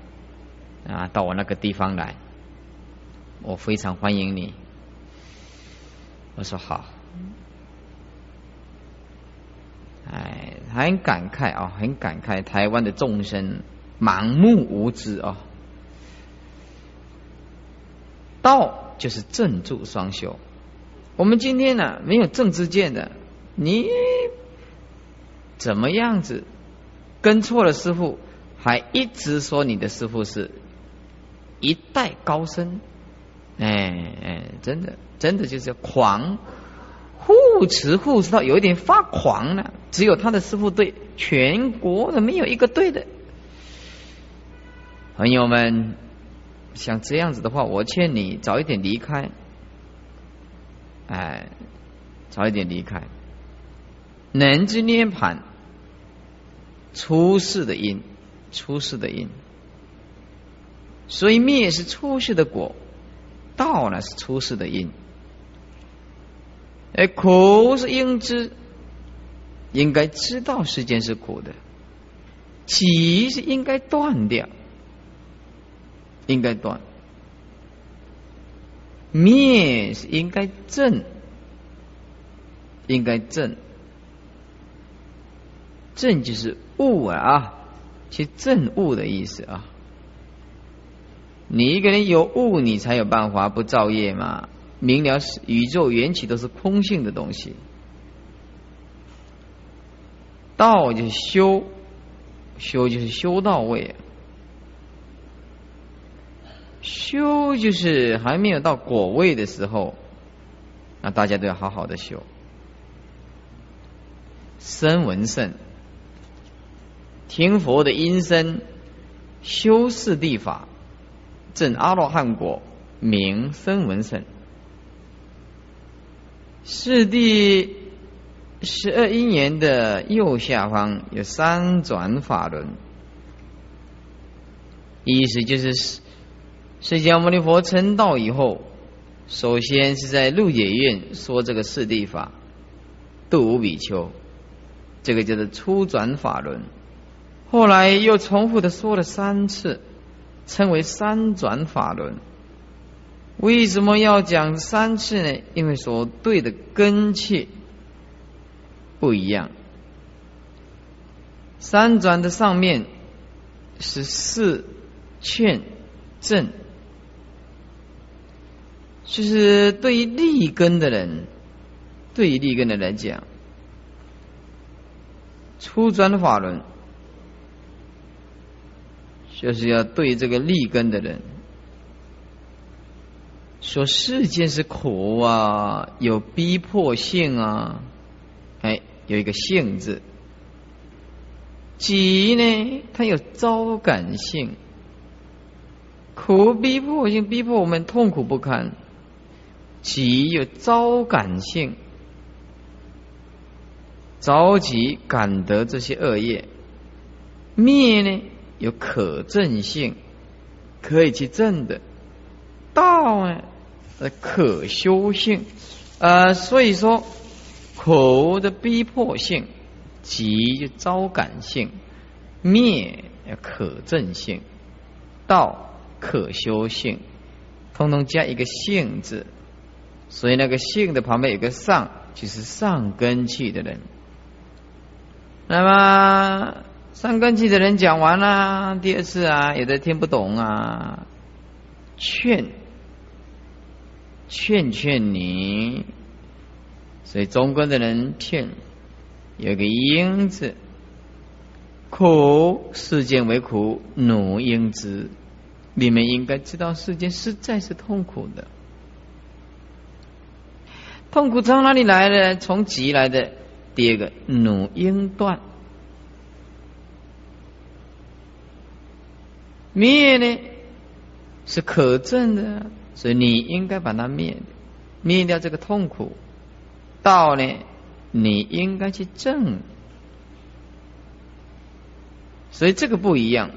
啊，到我那个地方来，我非常欢迎你。我说好。哎，很感慨啊，很感慨，台湾的众生盲目无知啊。道就是正住双修。我们今天呢，没有正知见的，你怎么样子跟错了师傅，还一直说你的师傅是一代高僧？哎哎，真的，真的就是狂。护持护持到有一点发狂了，只有他的师傅对，全国的没有一个对的。朋友们，像这样子的话，我劝你早一点离开，哎，早一点离开。能知涅盘，出世的因，出世的因，所以灭是出世的果，道呢是出世的因。哎，苦是应知，应该知道世间是苦的；起是应该断掉，应该断；灭是应该正，应该正。正就是悟啊，去正悟的意思啊。你一个人有悟，你才有办法不造业嘛。明了是宇宙缘起都是空性的东西，道就是修，修就是修到位，修就是还没有到果位的时候，那大家都要好好的修。声闻圣，听佛的音声，修四谛法，证阿罗汉果，名声闻圣。四谛十二因缘的右下方有三转法轮，意思就是释迦牟尼佛成道以后，首先是在鹿野苑说这个四谛法，度无比丘，这个叫做初转法轮，后来又重复的说了三次，称为三转法轮。为什么要讲三次呢？因为所对的根器不一样。三转的上面是四劝正，就是对于立根的人，对于立根的人来讲，初转的法轮就是要对这个立根的人。说世间是苦啊，有逼迫性啊，哎，有一个性字。急呢，它有招感性，苦逼迫性，逼迫我们痛苦不堪。急有招感性，着急感得这些恶业。灭呢，有可证性，可以去证的。道呢？呃，可修性，呃，所以说苦的逼迫性，即招感性，灭可证性，道可修性，通通加一个性字，所以那个性的旁边有个上，就是上根器的人。那么上根器的人讲完了，第二次啊，有的听不懂啊，劝。劝劝你，所以中根的人骗，有个因字，苦世间为苦，努应知。你们应该知道，世间实在是痛苦的。痛苦从哪里来的？从急来的。第二个，努应断。灭呢是可证的，所以你应该把它灭，灭掉这个痛苦。道呢，你应该去证。所以这个不一样，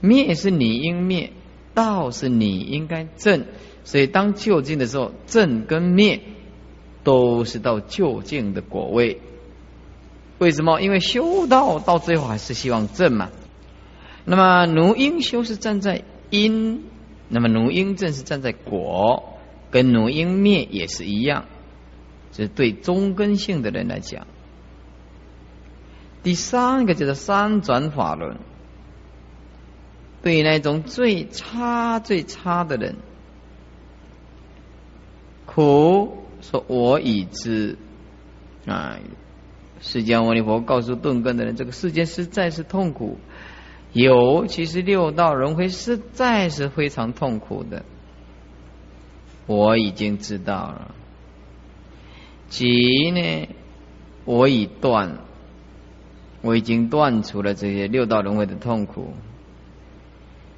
灭是你应灭，道是你应该证。所以当就近的时候，正跟灭都是到就近的果位。为什么？因为修道到最后还是希望正嘛。那么奴应修是站在因，那么奴应正是站在果，跟奴应灭也是一样。这是对中根性的人来讲。第三个就是三转法轮，对于那种最差最差的人。苦说：“我已知。”啊，释迦牟尼佛告诉顿根的人：“这个世间实在是痛苦，尤其是六道轮回，实在是非常痛苦的。我已经知道了。即呢，我已断，我已经断除了这些六道轮回的痛苦。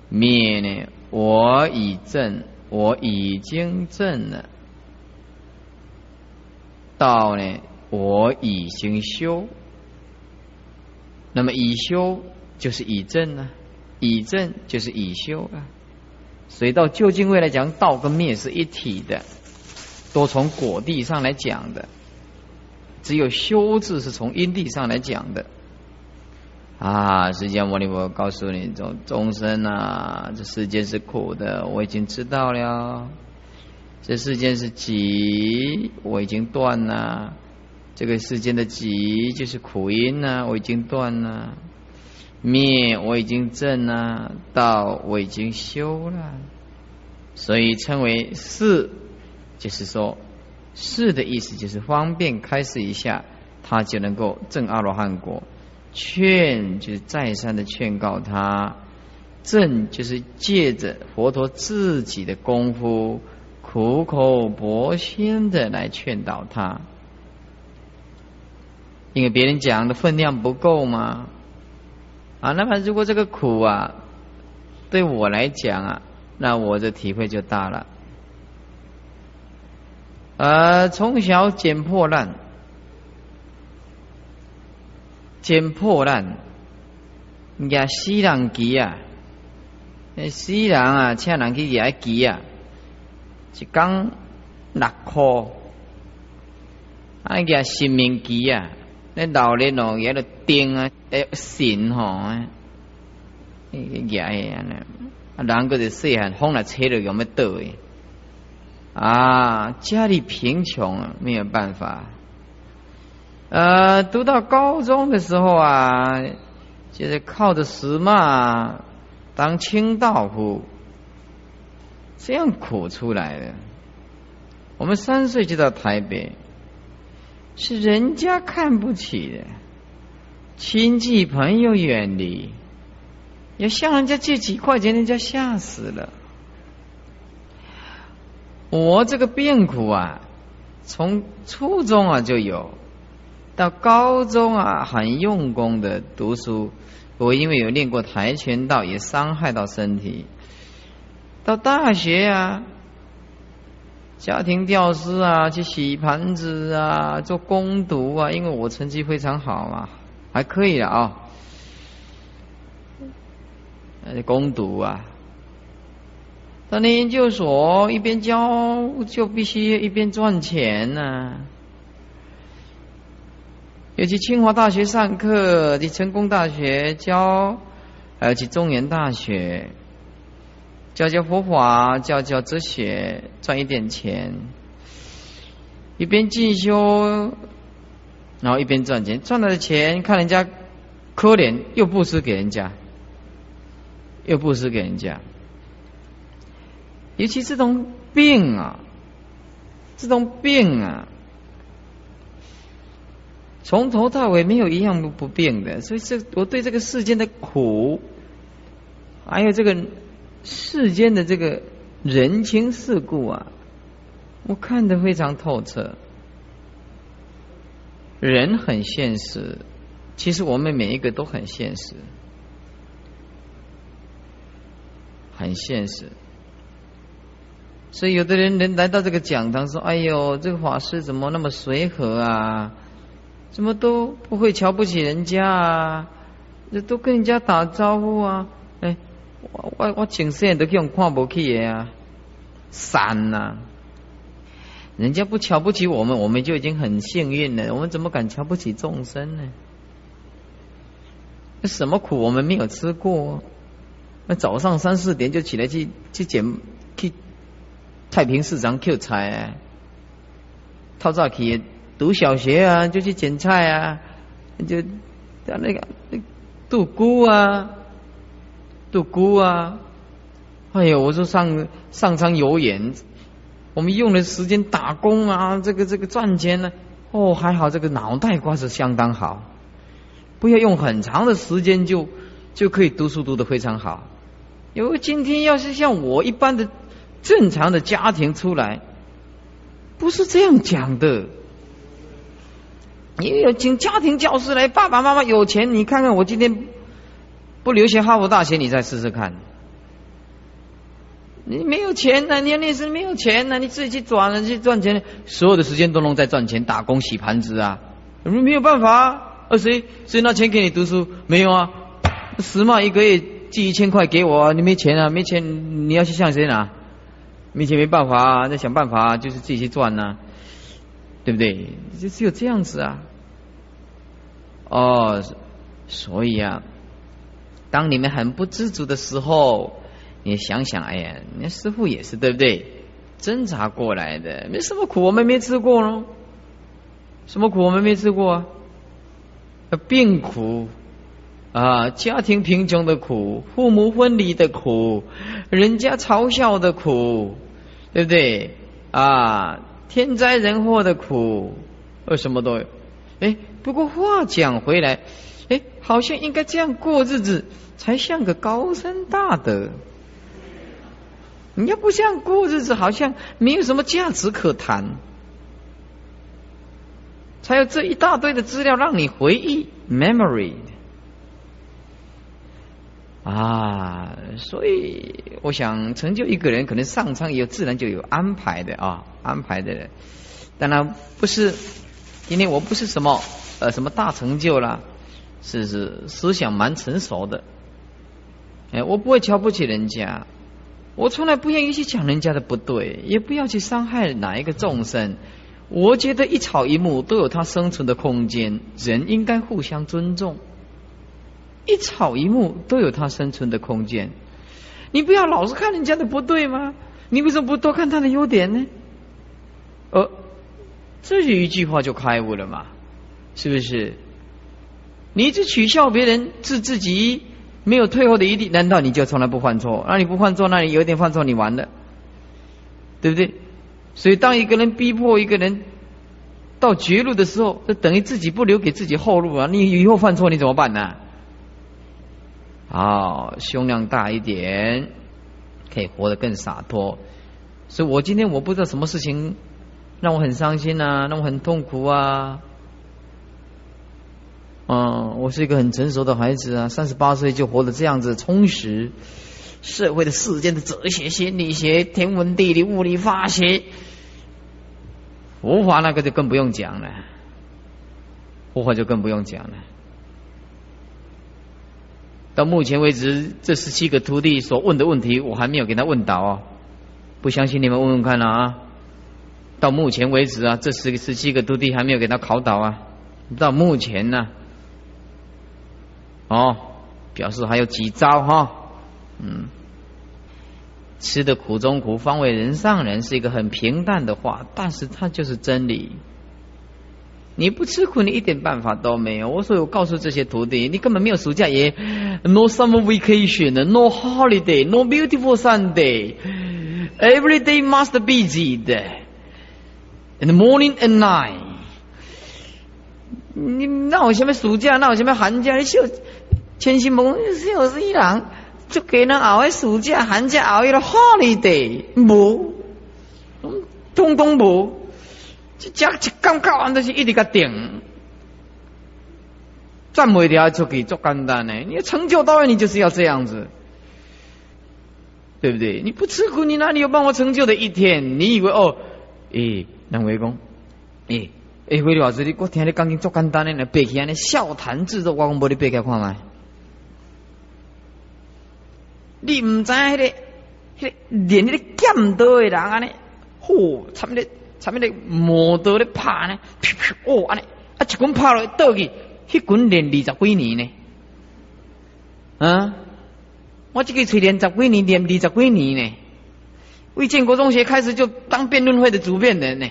灭呢，我已证，我已经证了。”道呢？我已经修，那么已修就是以正呢？以正就是以修啊。所以到究竟位来讲，道跟灭是一体的，都从果地上来讲的。只有修字是从因地上来讲的。啊，释迦牟尼佛告诉你，众众生啊，这世间是苦的，我已经知道了。这世间是集，我已经断了；这个世间的集就是苦因啊，我已经断了；灭我已经证了；道我已经修了。所以称为是，就是说是的意思，就是方便开示一下，他就能够证阿罗汉果。劝就是再三的劝告他，证就是借着佛陀自己的功夫。苦口婆心的来劝导他，因为别人讲的分量不够嘛。啊，那么如果这个苦啊，对我来讲啊，那我的体会就大了。呃，从小捡破烂，捡破烂，人死人机啊，死人啊，请人去野机啊。一讲六块，啊个新明机啊，那老年哦，也了钉啊，诶神吼，诶个嘢啊，啊人个就细汉风来吹了有没倒诶？啊，家里贫穷啊，没有办法。呃，读到高中的时候啊，就是靠着石嘛当清道夫。这样苦出来的，我们三岁就到台北，是人家看不起的，亲戚朋友远离，要向人家借几块钱，人家吓死了。我这个病苦啊，从初中啊就有，到高中啊很用功的读书，我因为有练过跆拳道，也伤害到身体。到大学啊，家庭教师啊，去洗盘子啊，做攻读啊，因为我成绩非常好嘛，还可以的啊。攻读啊，到那研究所一边教，就必须一边赚钱呐。尤其清华大学上课，去成功大学教，还要去中原大学。教教佛法，教教哲学，赚一点钱，一边进修，然后一边赚钱。赚来的钱看人家可怜，又布施给人家，又布施给人家。尤其这种病啊，这种病啊，从头到尾没有一样不变的。所以这我对这个世间的苦，还有这个。世间的这个人情世故啊，我看得非常透彻。人很现实，其实我们每一个都很现实。很现实。所以有的人能来到这个讲堂说：“哎呦，这个法师怎么那么随和啊？怎么都不会瞧不起人家啊？这都跟人家打招呼啊？哎，我我我请生都用看不起的啊，散呐！人家不瞧不起我们，我们就已经很幸运了。我们怎么敢瞧不起众生呢？那什么苦我们没有吃过？那早上三四点就起来去去捡去。”太平市场 Q 菜啊，套早起读小学啊，就去捡菜啊，就那个那杜姑啊，杜姑啊，哎呦，我说上上苍有眼，我们用的时间打工啊，这个这个赚钱呢，哦，还好这个脑袋瓜是相当好，不要用很长的时间就就可以读书读得非常好，因为今天要是像我一般的。正常的家庭出来，不是这样讲的。你有请家庭教师来，爸爸妈妈有钱，你看看我今天不留学哈佛大学，你再试试看。你没有钱呢，你那是没有钱呢，你自己去转了去赚钱，所有的时间都能在赚钱，打工洗盘子啊，没有办法。啊，谁谁拿钱给你读书？没有啊，十嘛一个月寄一千块给我，你没钱啊，没钱你要去向谁拿？没钱没办法啊，那想办法就是自己去赚呐，对不对？就只有这样子啊。哦，所以啊，当你们很不知足的时候，你想想，哎呀，你师傅也是对不对？挣扎过来的，没什么苦我们没吃过呢。什么苦我们没吃过啊？病苦。啊，家庭贫穷的苦，父母分离的苦，人家嘲笑的苦，对不对？啊，天灾人祸的苦，呃，什么都有。哎，不过话讲回来，哎，好像应该这样过日子，才像个高僧大德。你要不这样过日子，好像没有什么价值可谈。才有这一大堆的资料让你回忆，memory。啊，所以我想成就一个人，可能上苍也自然就有安排的啊，安排的。人。当然不是，今天我不是什么呃什么大成就了，是是思想蛮成熟的。哎，我不会瞧不起人家，我从来不愿意去讲人家的不对，也不要去伤害哪一个众生。我觉得一草一木都有它生存的空间，人应该互相尊重。一草一木都有它生存的空间，你不要老是看人家的不对吗？你为什么不多看他的优点呢？呃，这就一句话就开悟了嘛，是不是？你一直取笑别人，自自己没有退后的余地，难道你就从来不犯错？那你不犯错，那你有一点犯错，你完了，对不对？所以，当一个人逼迫一个人到绝路的时候，这等于自己不留给自己后路啊！你以后犯错，你怎么办呢？啊，胸量大一点，可以活得更洒脱。所以我今天我不知道什么事情让我很伤心啊，让我很痛苦啊。嗯，我是一个很成熟的孩子啊，三十八岁就活得这样子充实。社会的世间的哲学、心理学、天文地理、物理化学，佛法那个就更不用讲了，佛法就更不用讲了。到目前为止，这十七个徒弟所问的问题，我还没有给他问倒哦！不相信你们问问看了啊！到目前为止啊，这十个十七个徒弟还没有给他考倒啊！到目前呢，哦，表示还有几招哈，嗯，吃的苦中苦，方为人上人，是一个很平淡的话，但是它就是真理。你不吃苦，你一点办法都没有。我说，我告诉这些徒弟，你根本没有暑假也，no summer vacation，no holiday，no beautiful Sunday，every day must be busy，in the morning and night。你那我什么暑假，那我什么寒假？你就千辛万苦就是一人，就给人熬个暑假、寒假熬一个 holiday，无，通通无。这讲一刚教完，就是一直个顶，赚不条出去，做简单的。你成就到位，你就是要这样子。对不对？你不吃苦，你哪里有办法成就的一天？你以为哦，诶，两位公，诶，诶，为了子你我听你讲经做简单的，背起来呢，笑谈制作，我讲无你背起看麦。你唔知迄个，迄个练迄个剑道的人安尼，嚯，差不多，差不多磨刀咧拍呢，哦安尼，啊一棍拍落倒去，迄棍练二十几年呢，啊，我这个锤练十几年，练二十几年呢。魏建国中学开始就当辩论会的主辩人呢，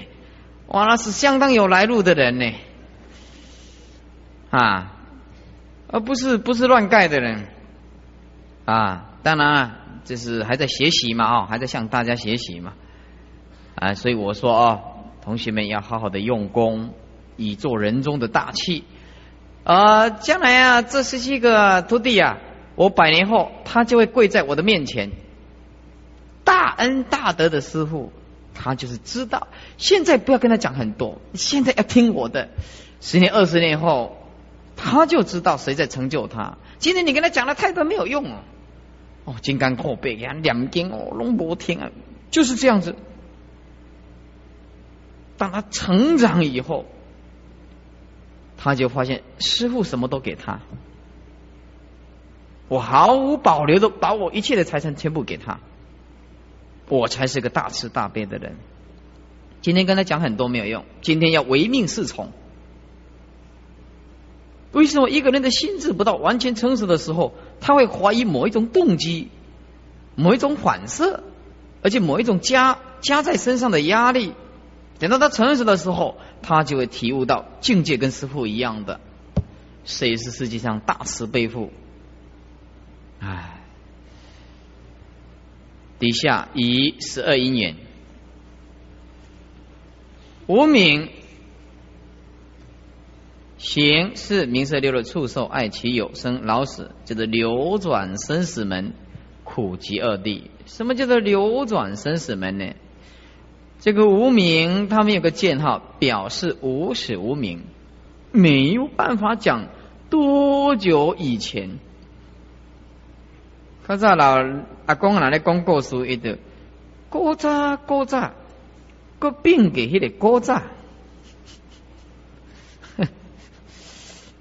哇，那是相当有来路的人呢，啊，而不是不是乱盖的人，啊。当然啊，这是还在学习嘛，哦，还在向大家学习嘛，啊，所以我说哦，同学们要好好的用功，以做人中的大器。啊，将来啊，这十七个徒弟啊，我百年后他就会跪在我的面前，大恩大德的师傅，他就是知道。现在不要跟他讲很多，现在要听我的。十年、二十年后，他就知道谁在成就他。今天你跟他讲了太多没有用啊。哦，金刚后背呀，两根哦，龙波天啊，就是这样子。当他成长以后，他就发现师傅什么都给他，我毫无保留的把我一切的财产全部给他，我才是个大慈大悲的人。今天跟他讲很多没有用，今天要唯命是从。为什么一个人的心智不到完全成熟的时候，他会怀疑某一种动机、某一种反射，而且某一种加加在身上的压力？等到他成熟的时候，他就会体悟到境界跟师父一样的，谁是世界上大慈悲父？唉，底下以十二因缘，无名。行是名色六的畜兽爱其有生老死，叫做流转生死门，苦集二谛。什么叫做流转生死门呢？这个无名，他们有个箭号，表示无始无明，没有办法讲多久以前。可是老阿公拿来讲故事，一直古早古早，个病给迄个古早。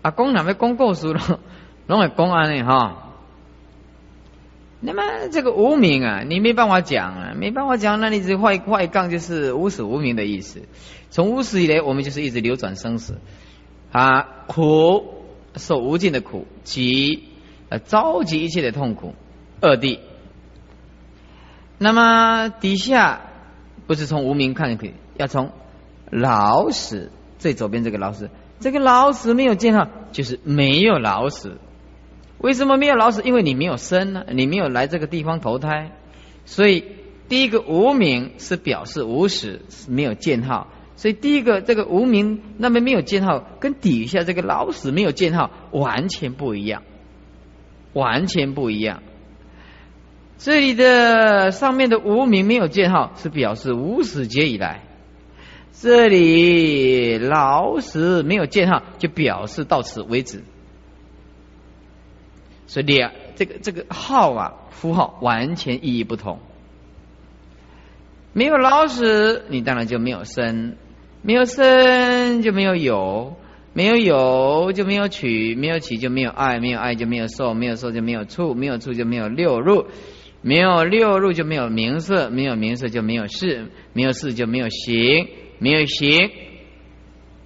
阿公哪位讲故事了？拢会讲安尼哈。那么这个无名啊，你没办法讲啊，没办法讲，那你这坏坏杠就是无始无名的意思。从无始以来，我们就是一直流转生死啊，苦受无尽的苦，及呃召集一切的痛苦。二谛。那么底下不是从无名看可以，要从老死最左边这个老死。这个老死没有见到，就是没有老死。为什么没有老死？因为你没有生呢，你没有来这个地方投胎。所以第一个无名是表示无始，没有见号。所以第一个这个无名那么没有见号，跟底下这个老死没有见号完全不一样，完全不一样。这里的上面的无名没有见号，是表示无始劫以来。这里老死没有见号，就表示到此为止。所以两这个这个号啊符号完全意义不同。没有老死，你当然就没有生；没有生就没有有；没有有就没有取；没有取就没有爱；没有爱就没有受；没有受就没有处；没有处就没有六入；没有六入就没有名色；没有名色就没有事；没有事就没有行。没有行，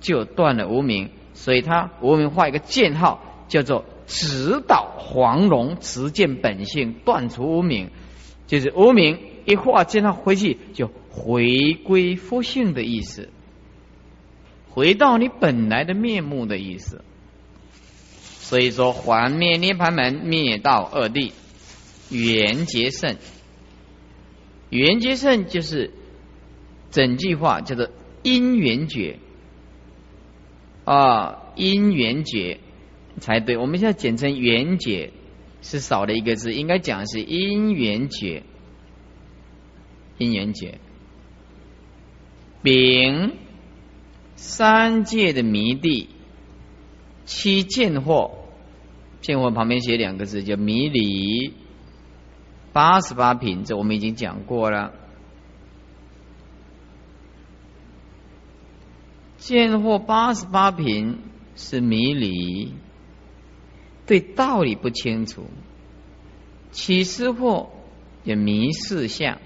就断了无名，所以他无名画一个箭号，叫做直导黄龙，直见本性，断除无名，就是无名一画箭号回去，就回归佛性的意思，回到你本来的面目的意思。所以说，还灭涅盘门，灭道二谛，缘结圣，缘结圣就是整句话叫做。因缘觉啊，因缘觉才对。我们现在简称缘觉，是少了一个字，应该讲是因缘觉。因缘觉，丙三界的迷地，七见惑，见惑旁边写两个字，叫迷离。八十八品，这我们已经讲过了。见惑八十八品是迷离，对道理不清楚；起思惑也迷事相。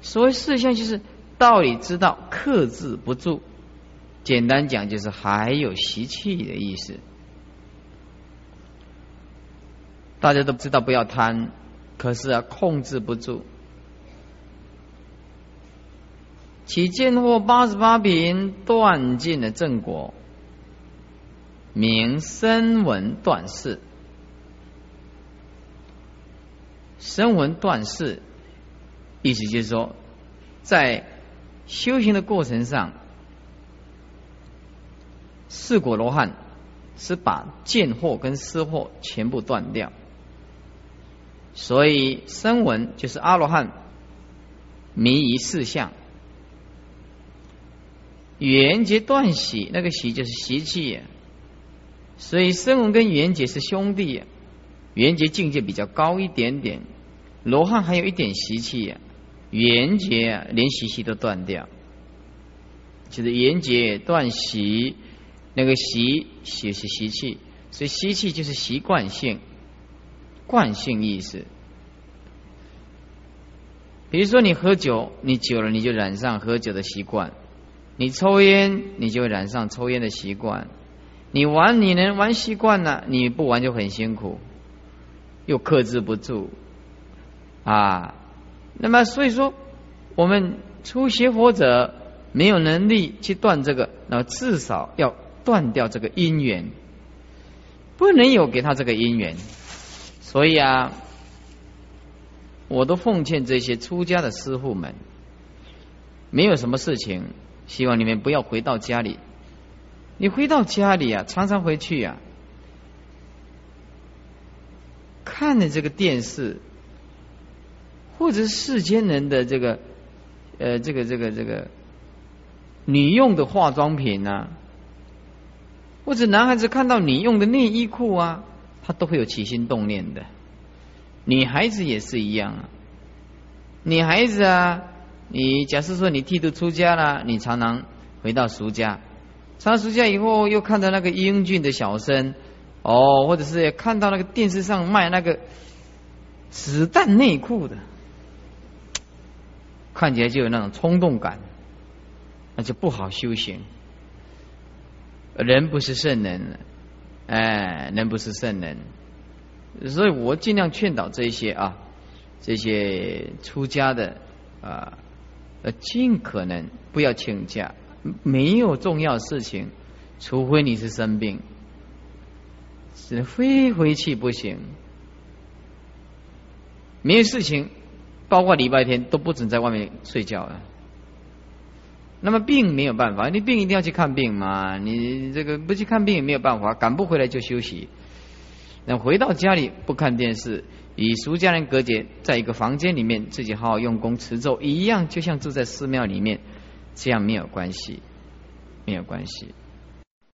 所谓事相，就是道理知道，克制不住。简单讲，就是还有习气的意思。大家都知道不要贪，可是啊，控制不住。其见惑八十八品断尽了正果，名声闻断事。声闻断事，意思就是说，在修行的过程上。四果罗汉是把见惑跟思惑全部断掉，所以声闻就是阿罗汉迷于四相，缘结断喜，那个喜就是习气，所以声闻跟缘结是兄弟，缘结境界比较高一点点，罗汉还有一点习气，缘结连习气都断掉，就是缘结断习。那个习习是习气，所以习气就是习惯性、惯性意识。比如说你喝酒，你久了你就染上喝酒的习惯；你抽烟，你就染上抽烟的习惯；你玩，你能玩习惯了，你不玩就很辛苦，又克制不住啊。那么所以说，我们初学佛者没有能力去断这个，那至少要。断掉这个因缘，不能有给他这个因缘，所以啊，我都奉劝这些出家的师傅们，没有什么事情，希望你们不要回到家里。你回到家里啊，常常回去啊，看着这个电视，或者世间人的这个，呃，这个这个这个女用的化妆品啊。或者男孩子看到你用的内衣裤啊，他都会有起心动念的。女孩子也是一样啊。女孩子啊，你假设说你剃度出家了，你常常回到俗家，常俗家以后又看到那个英俊的小生，哦，或者是看到那个电视上卖那个子弹内裤的，看起来就有那种冲动感，那就不好修行。人不是圣人，哎，人不是圣人，所以我尽量劝导这些啊，这些出家的啊，呃，尽可能不要请假，没有重要事情，除非你是生病，是非回去不行，没有事情，包括礼拜天都不准在外面睡觉了。那么病没有办法，你病一定要去看病嘛？你这个不去看病也没有办法，赶不回来就休息。那回到家里不看电视，与俗家人隔绝，在一个房间里面自己好好用功持咒，一样就像住在寺庙里面，这样没有关系，没有关系。